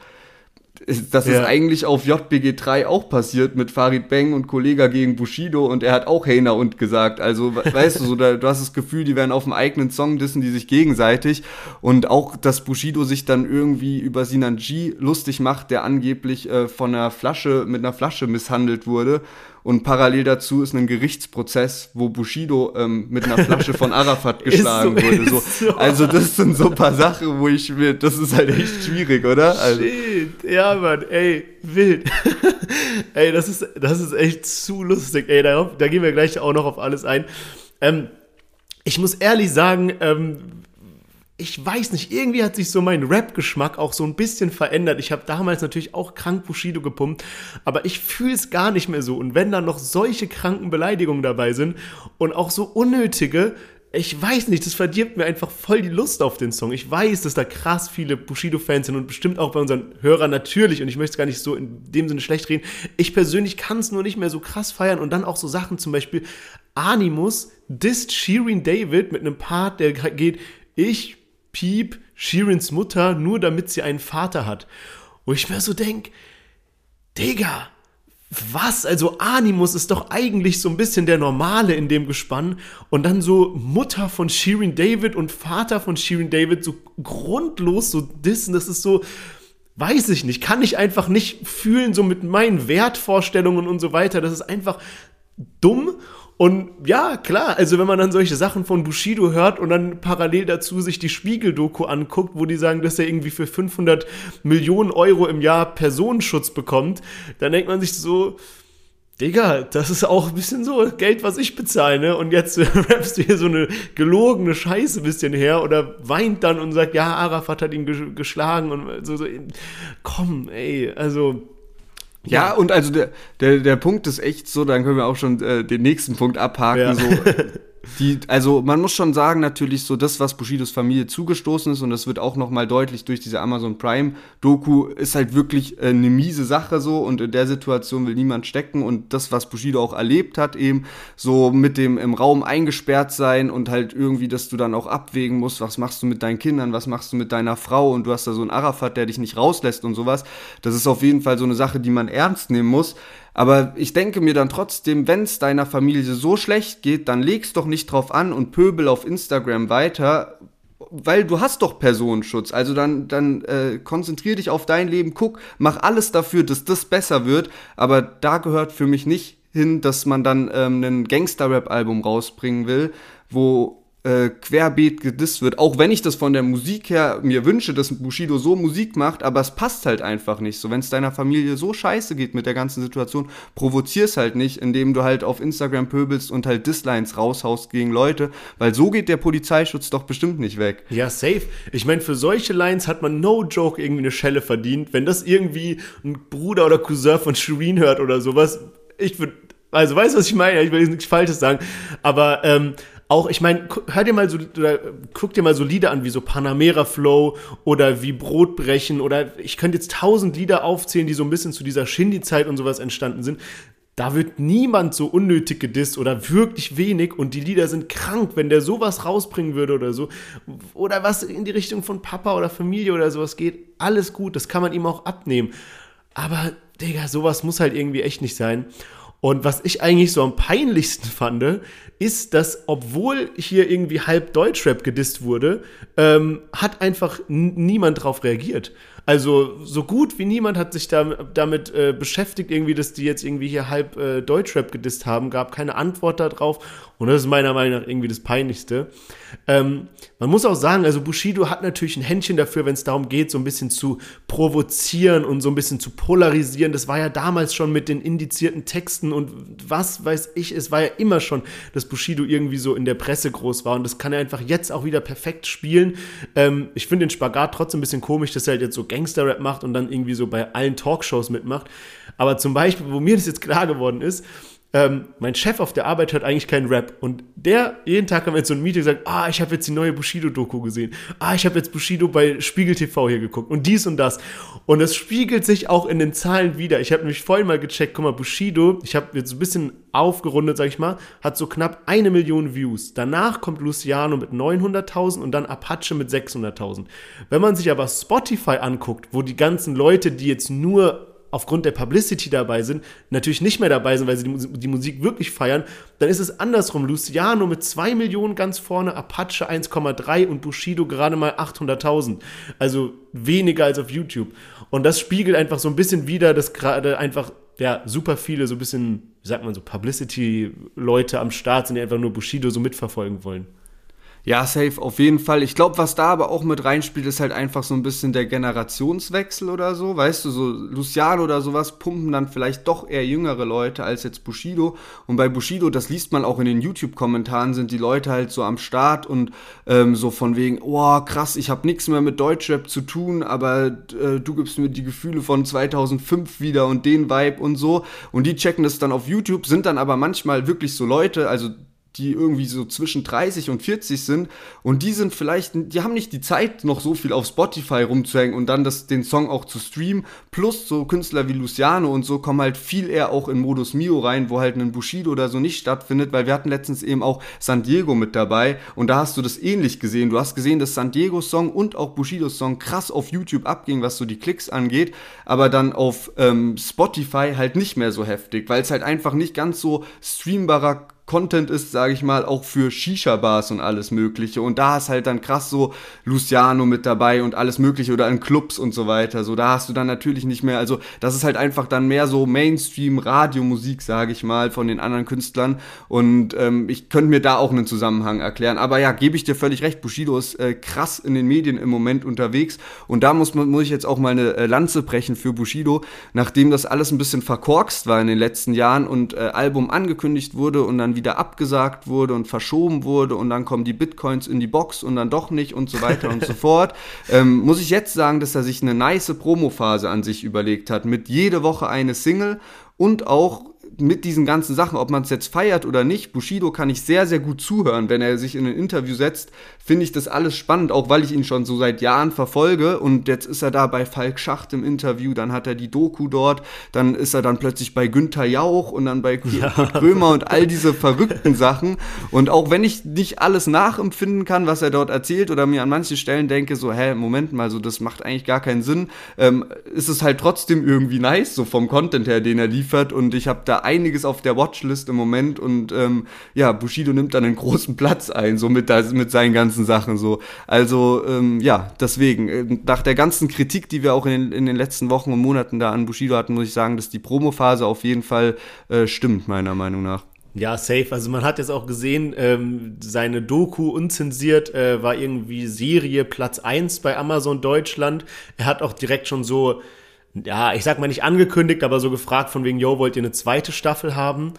das ja. ist eigentlich auf JBG 3 auch passiert mit Farid Beng und Kollega gegen Bushido und er hat auch Heiner und gesagt. Also, [laughs] weißt du, so, da, du hast das Gefühl, die werden auf dem eigenen Song dissen die sich gegenseitig und auch, dass Bushido sich dann irgendwie über Sinan G lustig macht, der angeblich äh, von einer Flasche, mit einer Flasche misshandelt wurde und parallel dazu ist ein Gerichtsprozess, wo Bushido ähm, mit einer Flasche von Arafat [laughs] geschlagen so, wurde. So. so. Also das sind so ein paar Sachen, wo ich mir, das ist halt echt schwierig, oder? Also. Shit. Ja, Mann, ey, wild. [laughs] ey, das ist, das ist echt zu lustig. Ey, da, da gehen wir gleich auch noch auf alles ein. Ähm, ich muss ehrlich sagen, ähm, ich weiß nicht, irgendwie hat sich so mein Rap-Geschmack auch so ein bisschen verändert. Ich habe damals natürlich auch krank Bushido gepumpt, aber ich fühle es gar nicht mehr so. Und wenn da noch solche kranken Beleidigungen dabei sind und auch so unnötige, ich weiß nicht, das verdirbt mir einfach voll die Lust auf den Song. Ich weiß, dass da krass viele Bushido-Fans sind und bestimmt auch bei unseren Hörern natürlich. Und ich möchte es gar nicht so in dem Sinne schlecht reden. Ich persönlich kann es nur nicht mehr so krass feiern. Und dann auch so Sachen, zum Beispiel Animus disst Shirin David mit einem Part, der geht, ich Piep Shirins Mutter, nur damit sie einen Vater hat. Wo ich mir so denke, Digga, was? Also Animus ist doch eigentlich so ein bisschen der Normale in dem Gespann. Und dann so Mutter von Shirin David und Vater von Shirin David so grundlos so dissen. Das ist so, weiß ich nicht, kann ich einfach nicht fühlen, so mit meinen Wertvorstellungen und so weiter. Das ist einfach dumm. Und ja, klar, also wenn man dann solche Sachen von Bushido hört und dann parallel dazu sich die Spiegel-Doku anguckt, wo die sagen, dass er irgendwie für 500 Millionen Euro im Jahr Personenschutz bekommt, dann denkt man sich so, Digga, das ist auch ein bisschen so Geld, was ich bezahle, ne? Und jetzt [laughs] rappst du hier so eine gelogene Scheiße ein bisschen her oder weint dann und sagt, ja, Arafat hat ihn geschlagen und so, so. Komm, ey, also ja, ja, und also der, der, der Punkt ist echt so, dann können wir auch schon äh, den nächsten Punkt abhaken. Ja. So, [laughs] die, also man muss schon sagen, natürlich so das, was Bushidos Familie zugestoßen ist, und das wird auch nochmal deutlich durch diese Amazon Prime-Doku, ist halt wirklich äh, eine miese Sache so und in der Situation will niemand stecken und das, was Bushido auch erlebt hat, eben so mit dem im Raum eingesperrt sein und halt irgendwie, dass du dann auch abwägen musst, was machst du mit deinen Kindern, was machst du mit deiner Frau und du hast da so einen Arafat, der dich nicht rauslässt und sowas. Das ist auf jeden Fall so eine Sache, die man ernst nehmen muss. Aber ich denke mir dann trotzdem, wenn es deiner Familie so schlecht geht, dann leg's doch nicht drauf an und pöbel auf Instagram weiter, weil du hast doch Personenschutz. Also dann, dann äh, konzentrier dich auf dein Leben, guck, mach alles dafür, dass das besser wird. Aber da gehört für mich nicht hin, dass man dann ähm, ein Gangster-Rap-Album rausbringen will, wo äh, querbeet gedisst wird, auch wenn ich das von der Musik her mir wünsche, dass Bushido so Musik macht, aber es passt halt einfach nicht. So, wenn es deiner Familie so scheiße geht mit der ganzen Situation, provozier's halt nicht, indem du halt auf Instagram pöbelst und halt Dislines raushaust gegen Leute, weil so geht der Polizeischutz doch bestimmt nicht weg. Ja, safe. Ich meine, für solche Lines hat man no joke irgendwie eine Schelle verdient. Wenn das irgendwie ein Bruder oder Cousin von Shireen hört oder sowas, ich würde also, weißt du, was ich meine? Ich will jetzt nichts Falsches sagen. Aber ähm, auch, ich meine, hör dir mal so, oder guck dir mal so Lieder an, wie so Panamera Flow oder wie Brotbrechen oder ich könnte jetzt tausend Lieder aufzählen, die so ein bisschen zu dieser Shindy-Zeit und sowas entstanden sind. Da wird niemand so unnötig gedisst oder wirklich wenig und die Lieder sind krank, wenn der sowas rausbringen würde oder so. Oder was in die Richtung von Papa oder Familie oder sowas geht, alles gut, das kann man ihm auch abnehmen. Aber, Digga, sowas muss halt irgendwie echt nicht sein. Und was ich eigentlich so am peinlichsten fand, ist, dass obwohl hier irgendwie halb Deutschrap gedisst wurde, ähm, hat einfach niemand drauf reagiert. Also so gut wie niemand hat sich da, damit äh, beschäftigt, irgendwie, dass die jetzt irgendwie hier halb äh, Deutschrap gedisst haben, gab keine Antwort darauf. Und das ist meiner Meinung nach irgendwie das Peinlichste. Ähm, man muss auch sagen, also Bushido hat natürlich ein Händchen dafür, wenn es darum geht, so ein bisschen zu provozieren und so ein bisschen zu polarisieren. Das war ja damals schon mit den indizierten Texten und was weiß ich, es war ja immer schon, dass Bushido irgendwie so in der Presse groß war und das kann er einfach jetzt auch wieder perfekt spielen. Ähm, ich finde den Spagat trotzdem ein bisschen komisch, dass er halt jetzt so Gangster-Rap macht und dann irgendwie so bei allen Talkshows mitmacht. Aber zum Beispiel, wo mir das jetzt klar geworden ist, ähm, mein Chef auf der Arbeit hört eigentlich keinen Rap. Und der, jeden Tag haben wir jetzt so ein Meeting gesagt, ah, ich habe jetzt die neue Bushido-Doku gesehen. Ah, ich habe jetzt Bushido bei Spiegel TV hier geguckt und dies und das. Und es spiegelt sich auch in den Zahlen wieder. Ich habe nämlich vorhin mal gecheckt, guck mal, Bushido, ich habe jetzt ein bisschen aufgerundet, sag ich mal, hat so knapp eine Million Views. Danach kommt Luciano mit 900.000 und dann Apache mit 600.000. Wenn man sich aber Spotify anguckt, wo die ganzen Leute, die jetzt nur aufgrund der Publicity dabei sind, natürlich nicht mehr dabei sind, weil sie die, die, Musik wirklich feiern, dann ist es andersrum. Luciano mit 2 Millionen ganz vorne, Apache 1,3 und Bushido gerade mal 800.000. Also weniger als auf YouTube. Und das spiegelt einfach so ein bisschen wieder, dass gerade einfach ja, super viele so ein bisschen, wie sagt man so, Publicity-Leute am Start sind, die einfach nur Bushido so mitverfolgen wollen. Ja, safe, auf jeden Fall. Ich glaube, was da aber auch mit reinspielt, ist halt einfach so ein bisschen der Generationswechsel oder so. Weißt du, so Luciano oder sowas pumpen dann vielleicht doch eher jüngere Leute als jetzt Bushido. Und bei Bushido, das liest man auch in den YouTube-Kommentaren, sind die Leute halt so am Start und ähm, so von wegen, oh krass, ich habe nichts mehr mit Deutschrap zu tun, aber äh, du gibst mir die Gefühle von 2005 wieder und den Vibe und so. Und die checken das dann auf YouTube, sind dann aber manchmal wirklich so Leute, also die irgendwie so zwischen 30 und 40 sind und die sind vielleicht, die haben nicht die Zeit, noch so viel auf Spotify rumzuhängen und dann das, den Song auch zu streamen. Plus so Künstler wie Luciano und so kommen halt viel eher auch in Modus Mio rein, wo halt ein Bushido oder so nicht stattfindet, weil wir hatten letztens eben auch San Diego mit dabei und da hast du das ähnlich gesehen. Du hast gesehen, dass San Diego Song und auch Bushidos Song krass auf YouTube abging, was so die Klicks angeht, aber dann auf ähm, Spotify halt nicht mehr so heftig, weil es halt einfach nicht ganz so streambarer Content ist, sage ich mal, auch für Shisha-Bars und alles Mögliche. Und da ist halt dann krass so Luciano mit dabei und alles Mögliche oder in Clubs und so weiter. So, da hast du dann natürlich nicht mehr, also das ist halt einfach dann mehr so Mainstream-Radiomusik, sage ich mal, von den anderen Künstlern. Und ähm, ich könnte mir da auch einen Zusammenhang erklären. Aber ja, gebe ich dir völlig recht, Bushido ist äh, krass in den Medien im Moment unterwegs. Und da muss, muss ich jetzt auch mal eine äh, Lanze brechen für Bushido, nachdem das alles ein bisschen verkorkst war in den letzten Jahren und äh, Album angekündigt wurde und dann wieder abgesagt wurde und verschoben wurde und dann kommen die Bitcoins in die Box und dann doch nicht und so weiter und so [laughs] fort, ähm, muss ich jetzt sagen, dass er sich eine nice Promophase an sich überlegt hat, mit jede Woche eine Single und auch mit diesen ganzen Sachen, ob man es jetzt feiert oder nicht, Bushido kann ich sehr, sehr gut zuhören. Wenn er sich in ein Interview setzt, finde ich das alles spannend, auch weil ich ihn schon so seit Jahren verfolge. Und jetzt ist er da bei Falk Schacht im Interview, dann hat er die Doku dort, dann ist er dann plötzlich bei Günther Jauch und dann bei ja. Krömer und all diese verrückten Sachen. Und auch wenn ich nicht alles nachempfinden kann, was er dort erzählt oder mir an manchen Stellen denke, so, hä, Moment mal, so, das macht eigentlich gar keinen Sinn, ähm, ist es halt trotzdem irgendwie nice, so vom Content her, den er liefert. Und ich habe da einiges auf der Watchlist im Moment und ähm, ja, Bushido nimmt dann einen großen Platz ein, so mit, mit seinen ganzen Sachen so. Also ähm, ja, deswegen, äh, nach der ganzen Kritik, die wir auch in den, in den letzten Wochen und Monaten da an Bushido hatten, muss ich sagen, dass die Promophase auf jeden Fall äh, stimmt, meiner Meinung nach. Ja, safe. Also man hat jetzt auch gesehen, ähm, seine Doku unzensiert äh, war irgendwie Serie Platz 1 bei Amazon Deutschland. Er hat auch direkt schon so ja, ich sag mal nicht angekündigt, aber so gefragt von wegen, yo, wollt ihr eine zweite Staffel haben?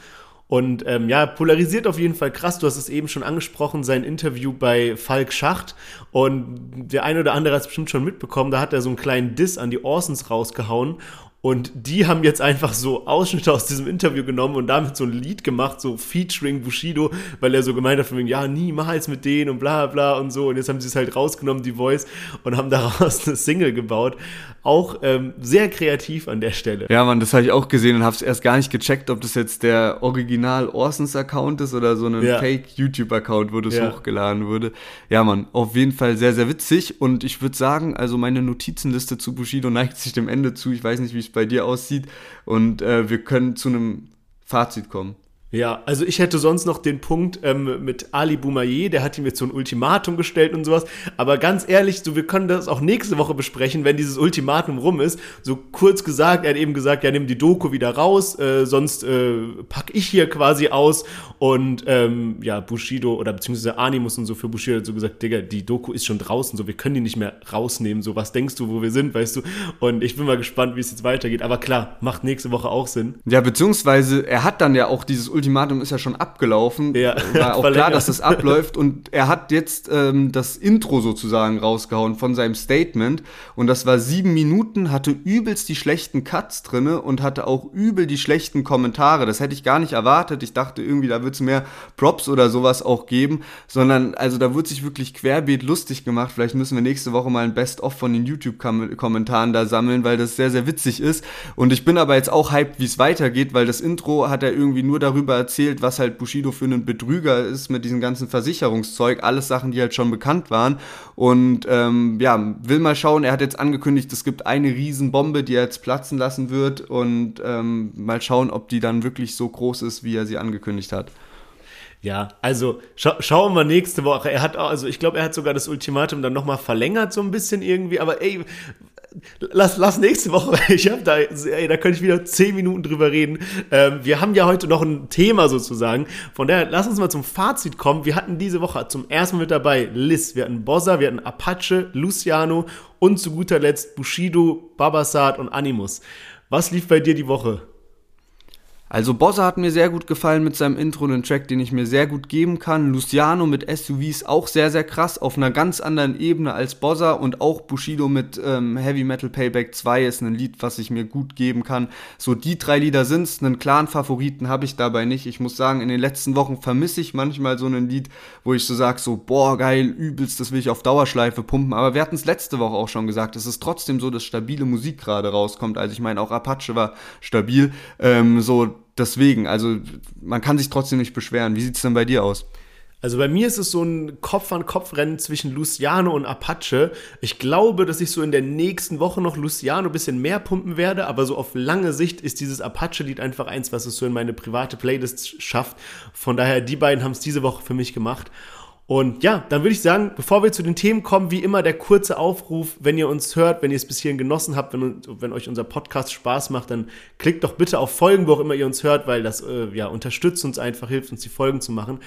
Und ähm, ja, polarisiert auf jeden Fall krass. Du hast es eben schon angesprochen, sein Interview bei Falk Schacht. Und der eine oder andere hat es bestimmt schon mitbekommen, da hat er so einen kleinen Diss an die Orsons rausgehauen. Und die haben jetzt einfach so Ausschnitte aus diesem Interview genommen und damit so ein Lied gemacht, so featuring Bushido, weil er so gemeint hat von wegen, ja, niemals mit denen und bla bla und so. Und jetzt haben sie es halt rausgenommen, die Voice, und haben daraus eine Single gebaut. Auch ähm, sehr kreativ an der Stelle. Ja, man, das habe ich auch gesehen und habe es erst gar nicht gecheckt, ob das jetzt der Original Orsons Account ist oder so ein ja. Fake YouTube-Account, wo das ja. hochgeladen wurde. Ja, man, auf jeden Fall sehr, sehr witzig. Und ich würde sagen, also meine Notizenliste zu Bushido neigt sich dem Ende zu. Ich weiß nicht, wie es bei dir aussieht. Und äh, wir können zu einem Fazit kommen. Ja, also ich hätte sonst noch den Punkt ähm, mit Ali Boumaier, der hat ihm jetzt so ein Ultimatum gestellt und sowas. Aber ganz ehrlich, so wir können das auch nächste Woche besprechen, wenn dieses Ultimatum rum ist. So kurz gesagt, er hat eben gesagt, ja, nimm die Doku wieder raus, äh, sonst äh, pack ich hier quasi aus. Und ähm, ja, Bushido oder beziehungsweise Animus und so für Bushido hat so gesagt, Digga, die Doku ist schon draußen, so wir können die nicht mehr rausnehmen. So, was denkst du, wo wir sind, weißt du? Und ich bin mal gespannt, wie es jetzt weitergeht. Aber klar, macht nächste Woche auch Sinn. Ja, beziehungsweise er hat dann ja auch dieses Ultimatum ist ja schon abgelaufen. Ja, War [laughs] auch klar, dass das abläuft. Und er hat jetzt ähm, das Intro sozusagen rausgehauen von seinem Statement. Und das war sieben Minuten, hatte übelst die schlechten Cuts drinne und hatte auch übel die schlechten Kommentare. Das hätte ich gar nicht erwartet. Ich dachte irgendwie, da wird es mehr Props oder sowas auch geben. Sondern, also da wird sich wirklich querbeet lustig gemacht. Vielleicht müssen wir nächste Woche mal ein Best-of von den YouTube-Kommentaren da sammeln, weil das sehr, sehr witzig ist. Und ich bin aber jetzt auch hyped, wie es weitergeht, weil das Intro hat er irgendwie nur darüber erzählt, was halt Bushido für einen Betrüger ist mit diesem ganzen Versicherungszeug. Alles Sachen, die halt schon bekannt waren. Und ähm, ja, will mal schauen. Er hat jetzt angekündigt, es gibt eine Riesenbombe, die er jetzt platzen lassen wird. Und ähm, mal schauen, ob die dann wirklich so groß ist, wie er sie angekündigt hat. Ja, also scha schauen wir nächste Woche. Er hat auch, also ich glaube, er hat sogar das Ultimatum dann nochmal verlängert, so ein bisschen irgendwie, aber ey, lass, lass nächste Woche, [laughs] ich habe da, ey, da könnte ich wieder zehn Minuten drüber reden. Ähm, wir haben ja heute noch ein Thema sozusagen. Von daher, lass uns mal zum Fazit kommen. Wir hatten diese Woche zum ersten Mal mit dabei Liz, wir hatten Bossa, wir hatten Apache, Luciano und zu guter Letzt Bushido, Babasat und Animus. Was lief bei dir die Woche? Also Bossa hat mir sehr gut gefallen mit seinem Intro, einen Track, den ich mir sehr gut geben kann. Luciano mit SUVs auch sehr, sehr krass, auf einer ganz anderen Ebene als Bossa und auch Bushido mit ähm, Heavy Metal Payback 2 ist ein Lied, was ich mir gut geben kann. So die drei Lieder sind's, einen klaren Favoriten habe ich dabei nicht. Ich muss sagen, in den letzten Wochen vermisse ich manchmal so ein Lied, wo ich so sage, so boah geil, übelst, das will ich auf Dauerschleife pumpen. Aber wir hatten es letzte Woche auch schon gesagt, es ist trotzdem so, dass stabile Musik gerade rauskommt. Also ich meine, auch Apache war stabil. Ähm, so deswegen, also man kann sich trotzdem nicht beschweren. Wie sieht's denn bei dir aus? Also bei mir ist es so ein Kopf-an-Kopf-Rennen zwischen Luciano und Apache. Ich glaube, dass ich so in der nächsten Woche noch Luciano ein bisschen mehr pumpen werde, aber so auf lange Sicht ist dieses Apache-Lied einfach eins, was es so in meine private Playlist schafft. Von daher, die beiden haben es diese Woche für mich gemacht. Und ja, dann würde ich sagen, bevor wir zu den Themen kommen, wie immer der kurze Aufruf, wenn ihr uns hört, wenn ihr es bis hierhin genossen habt, wenn, wenn euch unser Podcast Spaß macht, dann klickt doch bitte auf Folgen, wo auch immer ihr uns hört, weil das äh, ja unterstützt uns einfach, hilft uns die Folgen zu machen.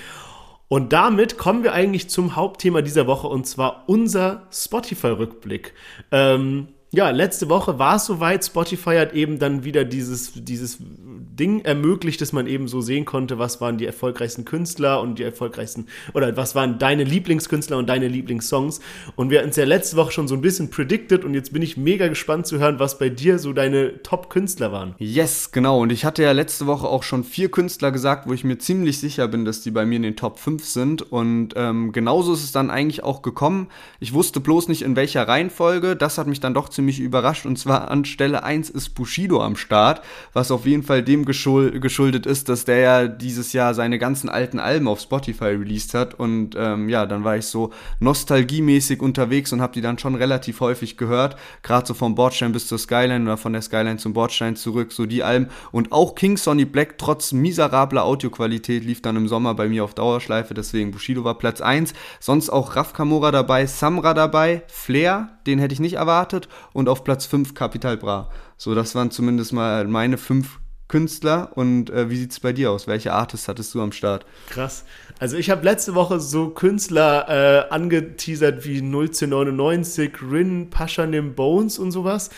Und damit kommen wir eigentlich zum Hauptthema dieser Woche und zwar unser Spotify-Rückblick. Ähm, ja, letzte Woche war es soweit. Spotify hat eben dann wieder dieses, dieses Ding ermöglicht, dass man eben so sehen konnte, was waren die erfolgreichsten Künstler und die erfolgreichsten, oder was waren deine Lieblingskünstler und deine Lieblingssongs. Und wir hatten es ja letzte Woche schon so ein bisschen predicted und jetzt bin ich mega gespannt zu hören, was bei dir so deine Top-Künstler waren. Yes, genau. Und ich hatte ja letzte Woche auch schon vier Künstler gesagt, wo ich mir ziemlich sicher bin, dass die bei mir in den Top 5 sind. Und ähm, genauso ist es dann eigentlich auch gekommen. Ich wusste bloß nicht, in welcher Reihenfolge. Das hat mich dann doch ziemlich überrascht. Und zwar an Stelle 1 ist Bushido am Start, was auf jeden Fall dem geschul geschuldet ist, dass der ja dieses Jahr seine ganzen alten Alben auf Spotify released hat. Und ähm, ja, dann war ich so nostalgiemäßig unterwegs und habe die dann schon relativ häufig gehört. Gerade so vom Bordstein bis zur Skyline oder von der Skyline zum Bordstein zurück, so die Alben. Und auch King Sonny Black, trotz miserabler Audioqualität, lief dann im Sommer bei mir auf Dauerschleife. Deswegen Bushido war Platz 1. Sonst auch Raf Kamora dabei, Samra dabei, Flair, den hätte ich nicht erwartet. Und auf Platz 5 Capital Bra. So, das waren zumindest mal meine fünf Künstler. Und äh, wie sieht's bei dir aus? Welche Artists hattest du am Start? Krass. Also ich habe letzte Woche so Künstler äh, angeteasert wie 01099, Rin, Paschanim Bones und sowas.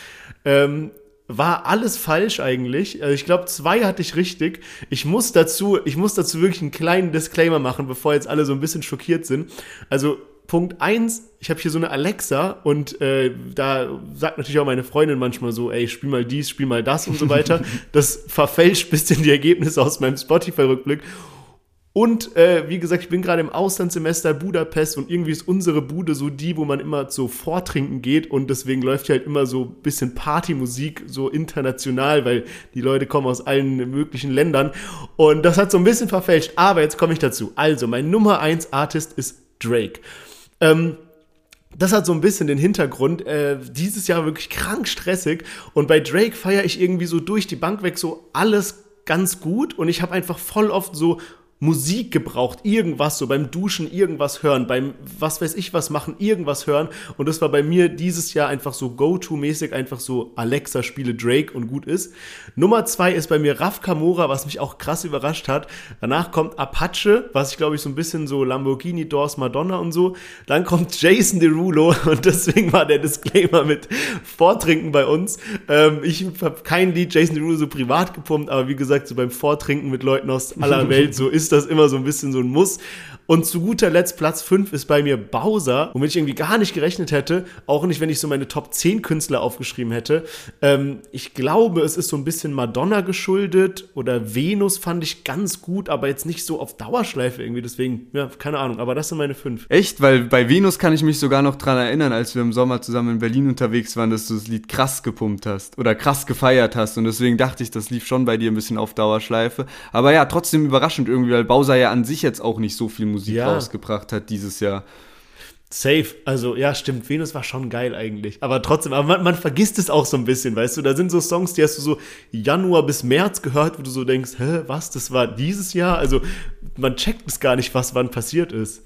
Ähm, war alles falsch eigentlich. Also ich glaube, zwei hatte ich richtig. Ich muss dazu, ich muss dazu wirklich einen kleinen Disclaimer machen, bevor jetzt alle so ein bisschen schockiert sind. Also Punkt eins, ich habe hier so eine Alexa und äh, da sagt natürlich auch meine Freundin manchmal so, ey, spiel mal dies, spiel mal das und so weiter. [laughs] Das verfälscht bisschen die Ergebnisse aus meinem Spotify-Rückblick. Und äh, wie gesagt, ich bin gerade im Auslandssemester Budapest und irgendwie ist unsere Bude so die, wo man immer so vortrinken geht und deswegen läuft hier halt immer so ein bisschen Partymusik, so international, weil die Leute kommen aus allen möglichen Ländern und das hat so ein bisschen verfälscht. Aber jetzt komme ich dazu. Also, mein Nummer 1 Artist ist Drake. Ähm, das hat so ein bisschen den Hintergrund. Äh, dieses Jahr wirklich krank stressig. Und bei Drake feiere ich irgendwie so durch die Bank weg so alles ganz gut und ich habe einfach voll oft so Musik gebraucht, irgendwas so beim Duschen irgendwas hören, beim was weiß ich was machen, irgendwas hören und das war bei mir dieses Jahr einfach so Go-To-mäßig, einfach so Alexa spiele Drake und gut ist. Nummer zwei ist bei mir Raf Kamora, was mich auch krass überrascht hat. Danach kommt Apache, was ich glaube ich so ein bisschen so Lamborghini Doors Madonna und so. Dann kommt Jason Derulo [laughs] und deswegen war der Disclaimer mit Vortrinken bei uns. Ähm, ich habe kein Lied Jason Derulo so privat gepumpt, aber wie gesagt, so beim Vortrinken mit Leuten aus aller [laughs] Welt, so ist ist das immer so ein bisschen so ein Muss. Und zu guter Letzt Platz 5 ist bei mir Bowser, womit ich irgendwie gar nicht gerechnet hätte, auch nicht, wenn ich so meine Top 10 Künstler aufgeschrieben hätte. Ähm, ich glaube, es ist so ein bisschen Madonna geschuldet oder Venus fand ich ganz gut, aber jetzt nicht so auf Dauerschleife irgendwie, deswegen, ja, keine Ahnung, aber das sind meine 5. Echt? Weil bei Venus kann ich mich sogar noch dran erinnern, als wir im Sommer zusammen in Berlin unterwegs waren, dass du das Lied krass gepumpt hast oder krass gefeiert hast und deswegen dachte ich, das lief schon bei dir ein bisschen auf Dauerschleife. Aber ja, trotzdem überraschend irgendwie, weil Bowser ja an sich jetzt auch nicht so viel Musik Ja. rausgebracht hat dieses Jahr. Safe. Also, ja, stimmt. Venus war schon geil eigentlich. Aber trotzdem, aber man, man vergisst es auch so ein bisschen, weißt du? Da sind so Songs, die hast du so Januar bis März gehört, wo du so denkst, hä, was, das war dieses Jahr? Also, man checkt es gar nicht, was wann passiert ist.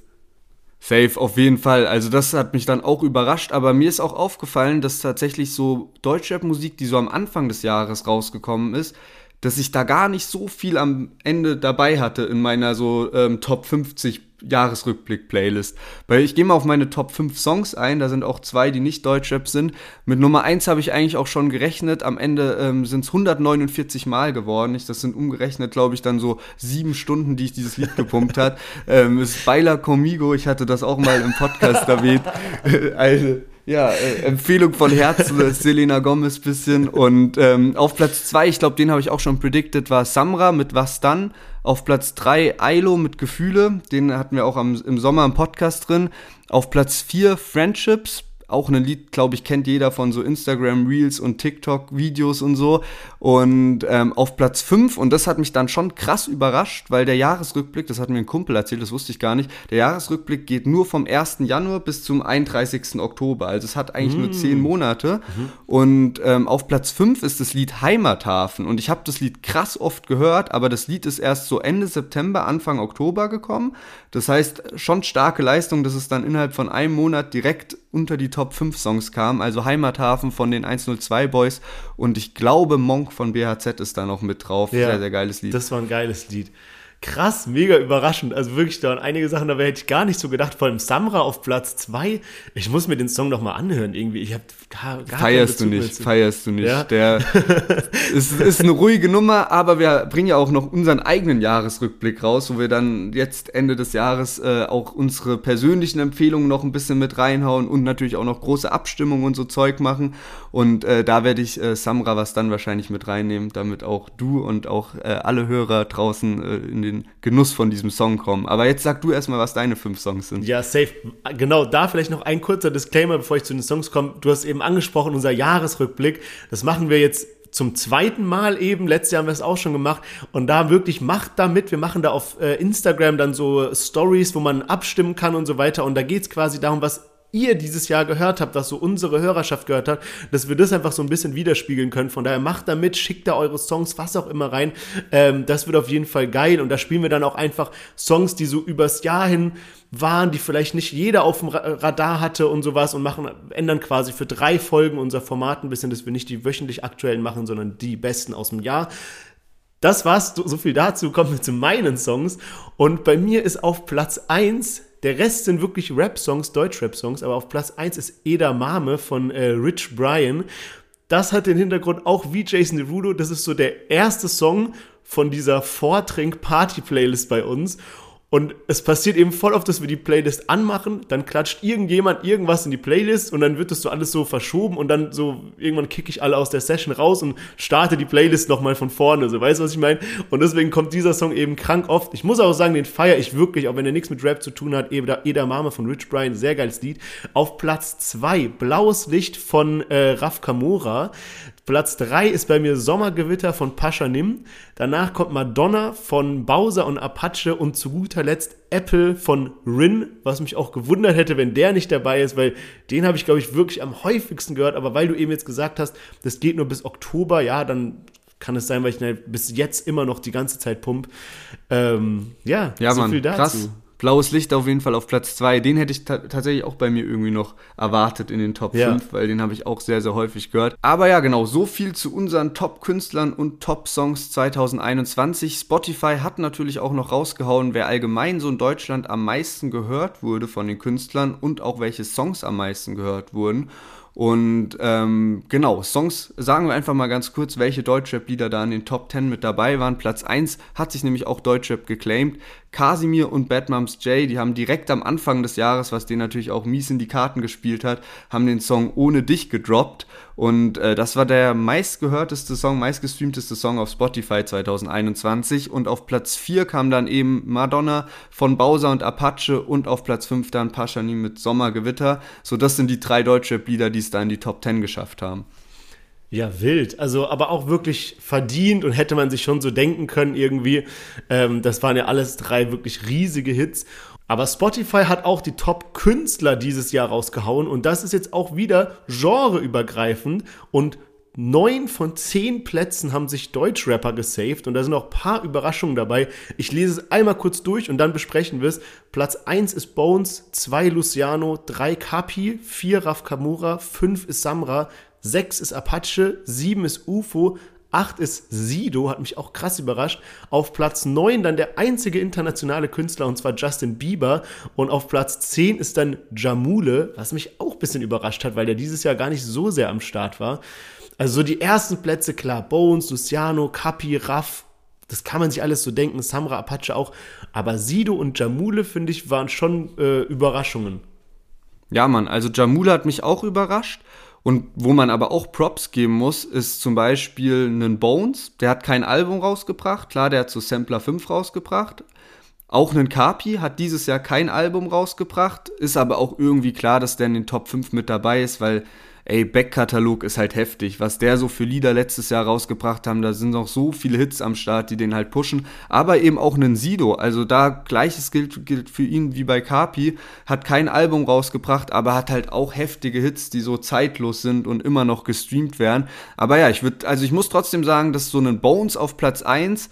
Safe, auf jeden Fall. Also das hat mich dann auch überrascht, aber mir ist auch aufgefallen, dass tatsächlich so Deutschrap-Musik, die so am Anfang des Jahres rausgekommen ist, dass ich da gar nicht so viel am Ende dabei hatte in meiner so ähm, Top 50 Jahresrückblick-Playlist. Weil ich gehe mal auf meine Top 5 Songs ein, da sind auch zwei, die nicht Deutschrap sind. Mit Nummer 1 habe ich eigentlich auch schon gerechnet. Am Ende ähm, sind es 149 Mal geworden. Ich, das sind umgerechnet, glaube ich, dann so sieben Stunden, die ich dieses Lied gepumpt hat. [laughs] Ähm, ist Baila Comigo, ich hatte das auch mal im Podcast erwähnt. [laughs] also, ja, äh, Empfehlung von Herzen, äh, Selena Gomez bisschen. Und ähm, auf Platz 2, ich glaube, den habe ich auch schon predicted, war Samra mit Was dann. Auf Platz 3 Ailo mit Gefühle, den hatten wir auch am, im Sommer im Podcast drin. Auf Platz 4 Friendships, auch ein Lied, glaube ich, kennt jeder von so Instagram Reels und TikTok Videos und so. Und ähm, auf Platz 5, und das hat mich dann schon krass überrascht, weil der Jahresrückblick, das hat mir ein Kumpel erzählt, das wusste ich gar nicht, der Jahresrückblick geht nur vom 1. Januar bis zum 31. Oktober. Also es hat eigentlich nur 10 Monate. Und ähm, auf Platz 5 ist das Lied Heimathafen. Und ich habe das Lied krass oft gehört, aber das Lied ist erst so Ende September, Anfang Oktober gekommen. Das heißt, schon starke Leistung, dass es dann innerhalb von einem Monat direkt unter die Top 5 Songs kam. Also Heimathafen von den 102 Boys und ich glaube Monk von BHZ ist da noch mit drauf. Sehr, sehr geiles Lied. Das war ein geiles Lied. Krass, mega überraschend. Also wirklich, da waren einige Sachen, dabei hätte ich gar nicht so gedacht. Vor allem Samra auf Platz 2. Ich muss mir den Song noch mal anhören irgendwie. Ich habe gar, gar feierst du nicht, dazu. feierst du nicht. Ja? Der [laughs] ist, ist eine ruhige Nummer, aber wir bringen ja auch noch unseren eigenen Jahresrückblick raus, wo wir dann jetzt Ende des Jahres äh, auch unsere persönlichen Empfehlungen noch ein bisschen mit reinhauen und natürlich auch noch große Abstimmungen und so Zeug machen. Und äh, da werde ich äh, Samra was dann wahrscheinlich mit reinnehmen, damit auch du und auch äh, alle Hörer draußen äh, in den Genuss von diesem Song kommen. Aber jetzt sag du erstmal, was deine fünf Songs sind. Ja, safe. Genau, da vielleicht noch ein kurzer Disclaimer, bevor ich zu den Songs komme. Du hast eben angesprochen, unser Jahresrückblick. Das machen wir jetzt zum zweiten Mal eben. Letztes Jahr haben wir es auch schon gemacht. Und da wirklich macht da mit. Wir machen da auf äh, Instagram dann so Stories, wo man abstimmen kann und so weiter. Und da geht es quasi darum, was ihr dieses Jahr gehört habt, was so unsere Hörerschaft gehört hat, dass wir das einfach so ein bisschen widerspiegeln können. Von daher macht da mit, schickt da eure Songs, was auch immer rein. Ähm, das wird auf jeden Fall geil. Und da spielen wir dann auch einfach Songs, die so übers Jahr hin waren, die vielleicht nicht jeder auf dem Ra- Radar hatte und sowas und machen, ändern quasi für drei Folgen unser Format ein bisschen, dass wir nicht die wöchentlich aktuellen machen, sondern die besten aus dem Jahr. Das war's, so viel dazu. Kommen wir zu meinen Songs. Und bei mir ist auf Platz 1, der Rest sind wirklich Rap-Songs, Deutsch-Rap-Songs, aber auf Platz 1 ist Eda Mame von äh, Rich Brian. Das hat den Hintergrund auch wie Jason Derulo. Das ist so der erste Song von dieser Vortrink-Party-Playlist bei uns. Und es passiert eben voll oft, dass wir die Playlist anmachen, dann klatscht irgendjemand irgendwas in die Playlist und dann wird das so alles so verschoben und dann so irgendwann kicke ich alle aus der Session raus und starte die Playlist nochmal von vorne. So, weißt du, was ich meine? Und deswegen kommt dieser Song eben krank oft. Ich muss auch sagen, den feiere ich wirklich, auch wenn er nichts mit Rap zu tun hat. Eda, Eda Mame von Rich Brian, sehr geiles Lied. Auf Platz zwei Blaues Licht von äh, Raf Kamora. Platz 3 ist bei mir Sommergewitter von Pascha Nim. Danach kommt Madonna von Bowser und Apache und zu guter Letzt Apple von Rin, was mich auch gewundert hätte, wenn der nicht dabei ist, weil den habe ich, glaube ich, wirklich am häufigsten gehört. Aber weil du eben jetzt gesagt hast, das geht nur bis Oktober, ja, dann kann es sein, weil ich ihn bis jetzt immer noch die ganze Zeit pump. Ähm, ja, Ja, so Mann, viel dazu. krass. Blaues Licht auf jeden Fall auf Platz 2. Den hätte ich ta tatsächlich auch bei mir irgendwie noch erwartet in den Top Ja. 5, weil den habe ich auch sehr, sehr häufig gehört. Aber ja, genau, so viel zu unseren Top-Künstlern und Top-Songs 2021. Spotify hat natürlich auch noch rausgehauen, wer allgemein so in Deutschland am meisten gehört wurde von den Künstlern und auch welche Songs am meisten gehört wurden. Und ähm, genau, Songs, sagen wir einfach mal ganz kurz, welche Deutschrap-Lieder da in den Top 10 mit dabei waren. Platz 1 hat sich nämlich auch Deutschrap geclaimed. Casimir und Bad Moms J, die haben direkt am Anfang des Jahres, was denen natürlich auch mies in die Karten gespielt hat, haben den Song Ohne dich gedroppt. Und äh, das war der meistgehörteste Song, meistgestreamteste Song auf Spotify 2021. Und auf Platz 4 kam dann eben Madonna von Bowser und Apache und auf Platz 5 dann Paschanim mit Sommergewitter. So, das sind die drei Deutschrap-Lieder, die es da in die Top 10 geschafft haben. Ja, wild. Also, aber auch wirklich verdient und hätte man sich schon so denken können irgendwie. Ähm, das waren ja alles drei wirklich riesige Hits. Aber Spotify hat auch die Top-Künstler dieses Jahr rausgehauen und das ist jetzt auch wieder genreübergreifend und neun von zehn Plätzen haben sich Deutschrapper gesaved und da sind auch ein paar Überraschungen dabei. Ich lese es einmal kurz durch und dann besprechen wir es. Platz 1 ist Bones, 2 Luciano, 3 Kapi, 4 Raf Kamura, 5 ist Samra, 6 ist Apache, 7 ist UFO, 8 ist Sido, hat mich auch krass überrascht. Auf Platz 9 dann der einzige internationale Künstler und zwar Justin Bieber. Und auf Platz 10 ist dann Jamule, was mich auch ein bisschen überrascht hat, weil der dieses Jahr gar nicht so sehr am Start war. Also so die ersten Plätze, klar, Bones, Luciano, Kapi, Raff, das kann man sich alles so denken, Samra, Apache auch. Aber Sido und Jamule, finde ich, waren schon äh, Überraschungen. Ja, Mann, also Jamula hat mich auch überrascht. Und wo man aber auch Props geben muss, ist zum Beispiel einen Bones. Der hat kein Album rausgebracht. Klar, der hat so Sampler 5 rausgebracht. Auch einen Kapi hat dieses Jahr kein Album rausgebracht. Ist aber auch irgendwie klar, dass der in den Top 5 mit dabei ist, weil, ey, Backkatalog ist halt heftig. Was der so für Lieder letztes Jahr rausgebracht haben, da sind noch so viele Hits am Start, die den halt pushen. Aber eben auch einen Sido. Also da gleiches gilt, gilt für ihn wie bei Kapi. Hat kein Album rausgebracht, aber hat halt auch heftige Hits, die so zeitlos sind und immer noch gestreamt werden. Aber ja, ich würde, also ich muss trotzdem sagen, dass so einen Bones auf Platz 1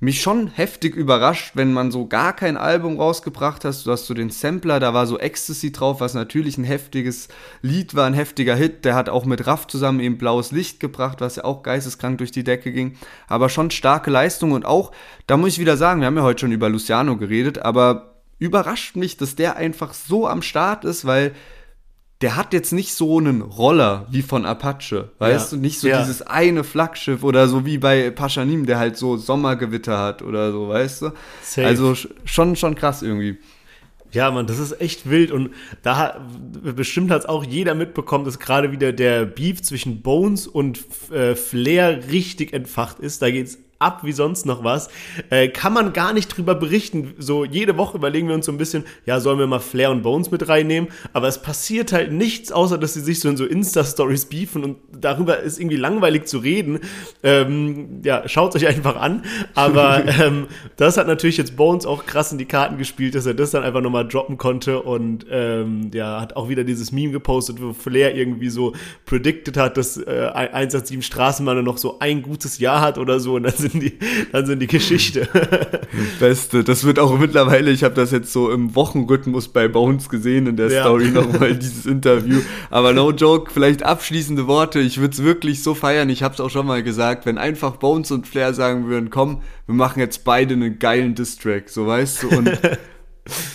mich schon heftig überrascht, wenn man so gar kein Album rausgebracht hast. Du hast so den Sampler, da war so Ecstasy drauf, was natürlich ein heftiges Lied war, ein heftiger Hit. Der hat auch mit Raff zusammen eben Blaues Licht gebracht, was ja auch geisteskrank durch die Decke ging. Aber schon starke Leistung und auch, da muss ich wieder sagen, wir haben ja heute schon über Luciano geredet, aber überrascht mich, dass der einfach so am Start ist, weil der hat jetzt nicht so einen Roller wie von Apache, weißt Ja. du? Nicht so Ja. dieses eine Flaggschiff oder so wie bei Paschanim, der halt so Sommergewitter hat oder so, weißt du? Safe. Also sch- schon, schon krass irgendwie. Ja, Mann, das ist echt wild und da hat, bestimmt hat es auch jeder mitbekommen, dass gerade wieder der Beef zwischen Bones und äh, Flair richtig entfacht ist. Da geht's ab wie sonst noch was. Äh, kann man gar nicht drüber berichten. So jede Woche überlegen wir uns so ein bisschen, ja, sollen wir mal Flair und Bones mit reinnehmen? Aber es passiert halt nichts, außer dass sie sich so in so Insta-Stories beefen und darüber ist irgendwie langweilig zu reden. Ähm, ja, schaut euch einfach an. Aber [laughs] ähm, das hat natürlich jetzt Bones auch krass in die Karten gespielt, dass er das dann einfach nochmal droppen konnte und ähm, ja, hat auch wieder dieses Meme gepostet, wo Flair irgendwie so predicted hat, dass äh, 187 Straßenmann noch so ein gutes Jahr hat oder so und dann sind die, dann sind die Geschichte. [laughs] Beste. Das wird auch mittlerweile, ich habe das jetzt so im Wochenrhythmus bei Bones gesehen in der Ja. Story nochmal, [laughs] dieses Interview. Aber no joke, vielleicht abschließende Worte. Ich würde es wirklich so feiern. Ich habe es auch schon mal gesagt, wenn einfach Bones und Flair sagen würden, komm, wir machen jetzt beide einen geilen Distrack, so weißt du, und [laughs]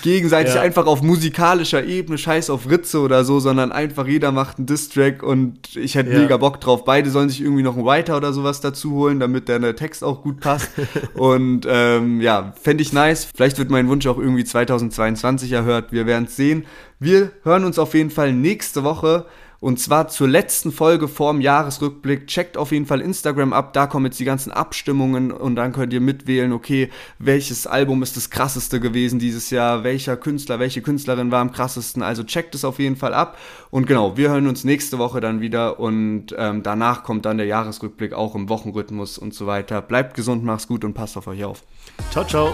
gegenseitig Ja. einfach auf musikalischer Ebene, scheiß auf Ritze oder so, sondern einfach jeder macht einen Distrack und ich hätte Ja. mega Bock drauf. Beide sollen sich irgendwie noch einen Writer oder sowas dazu holen, damit der, der Text auch gut passt. [laughs] und ähm, ja, fände ich nice. Vielleicht wird mein Wunsch auch irgendwie 2022 erhört. Wir werden es sehen. Wir hören uns auf jeden Fall nächste Woche. Und zwar zur letzten Folge vorm Jahresrückblick. Checkt auf jeden Fall Instagram ab, da kommen jetzt die ganzen Abstimmungen und dann könnt ihr mitwählen, okay, welches Album ist das krasseste gewesen dieses Jahr, welcher Künstler, welche Künstlerin war am krassesten. Also checkt es auf jeden Fall ab. Und genau, wir hören uns nächste Woche dann wieder und ähm, danach kommt dann der Jahresrückblick auch im Wochenrhythmus und so weiter. Bleibt gesund, macht's gut und passt auf euch auf. ciao, ciao.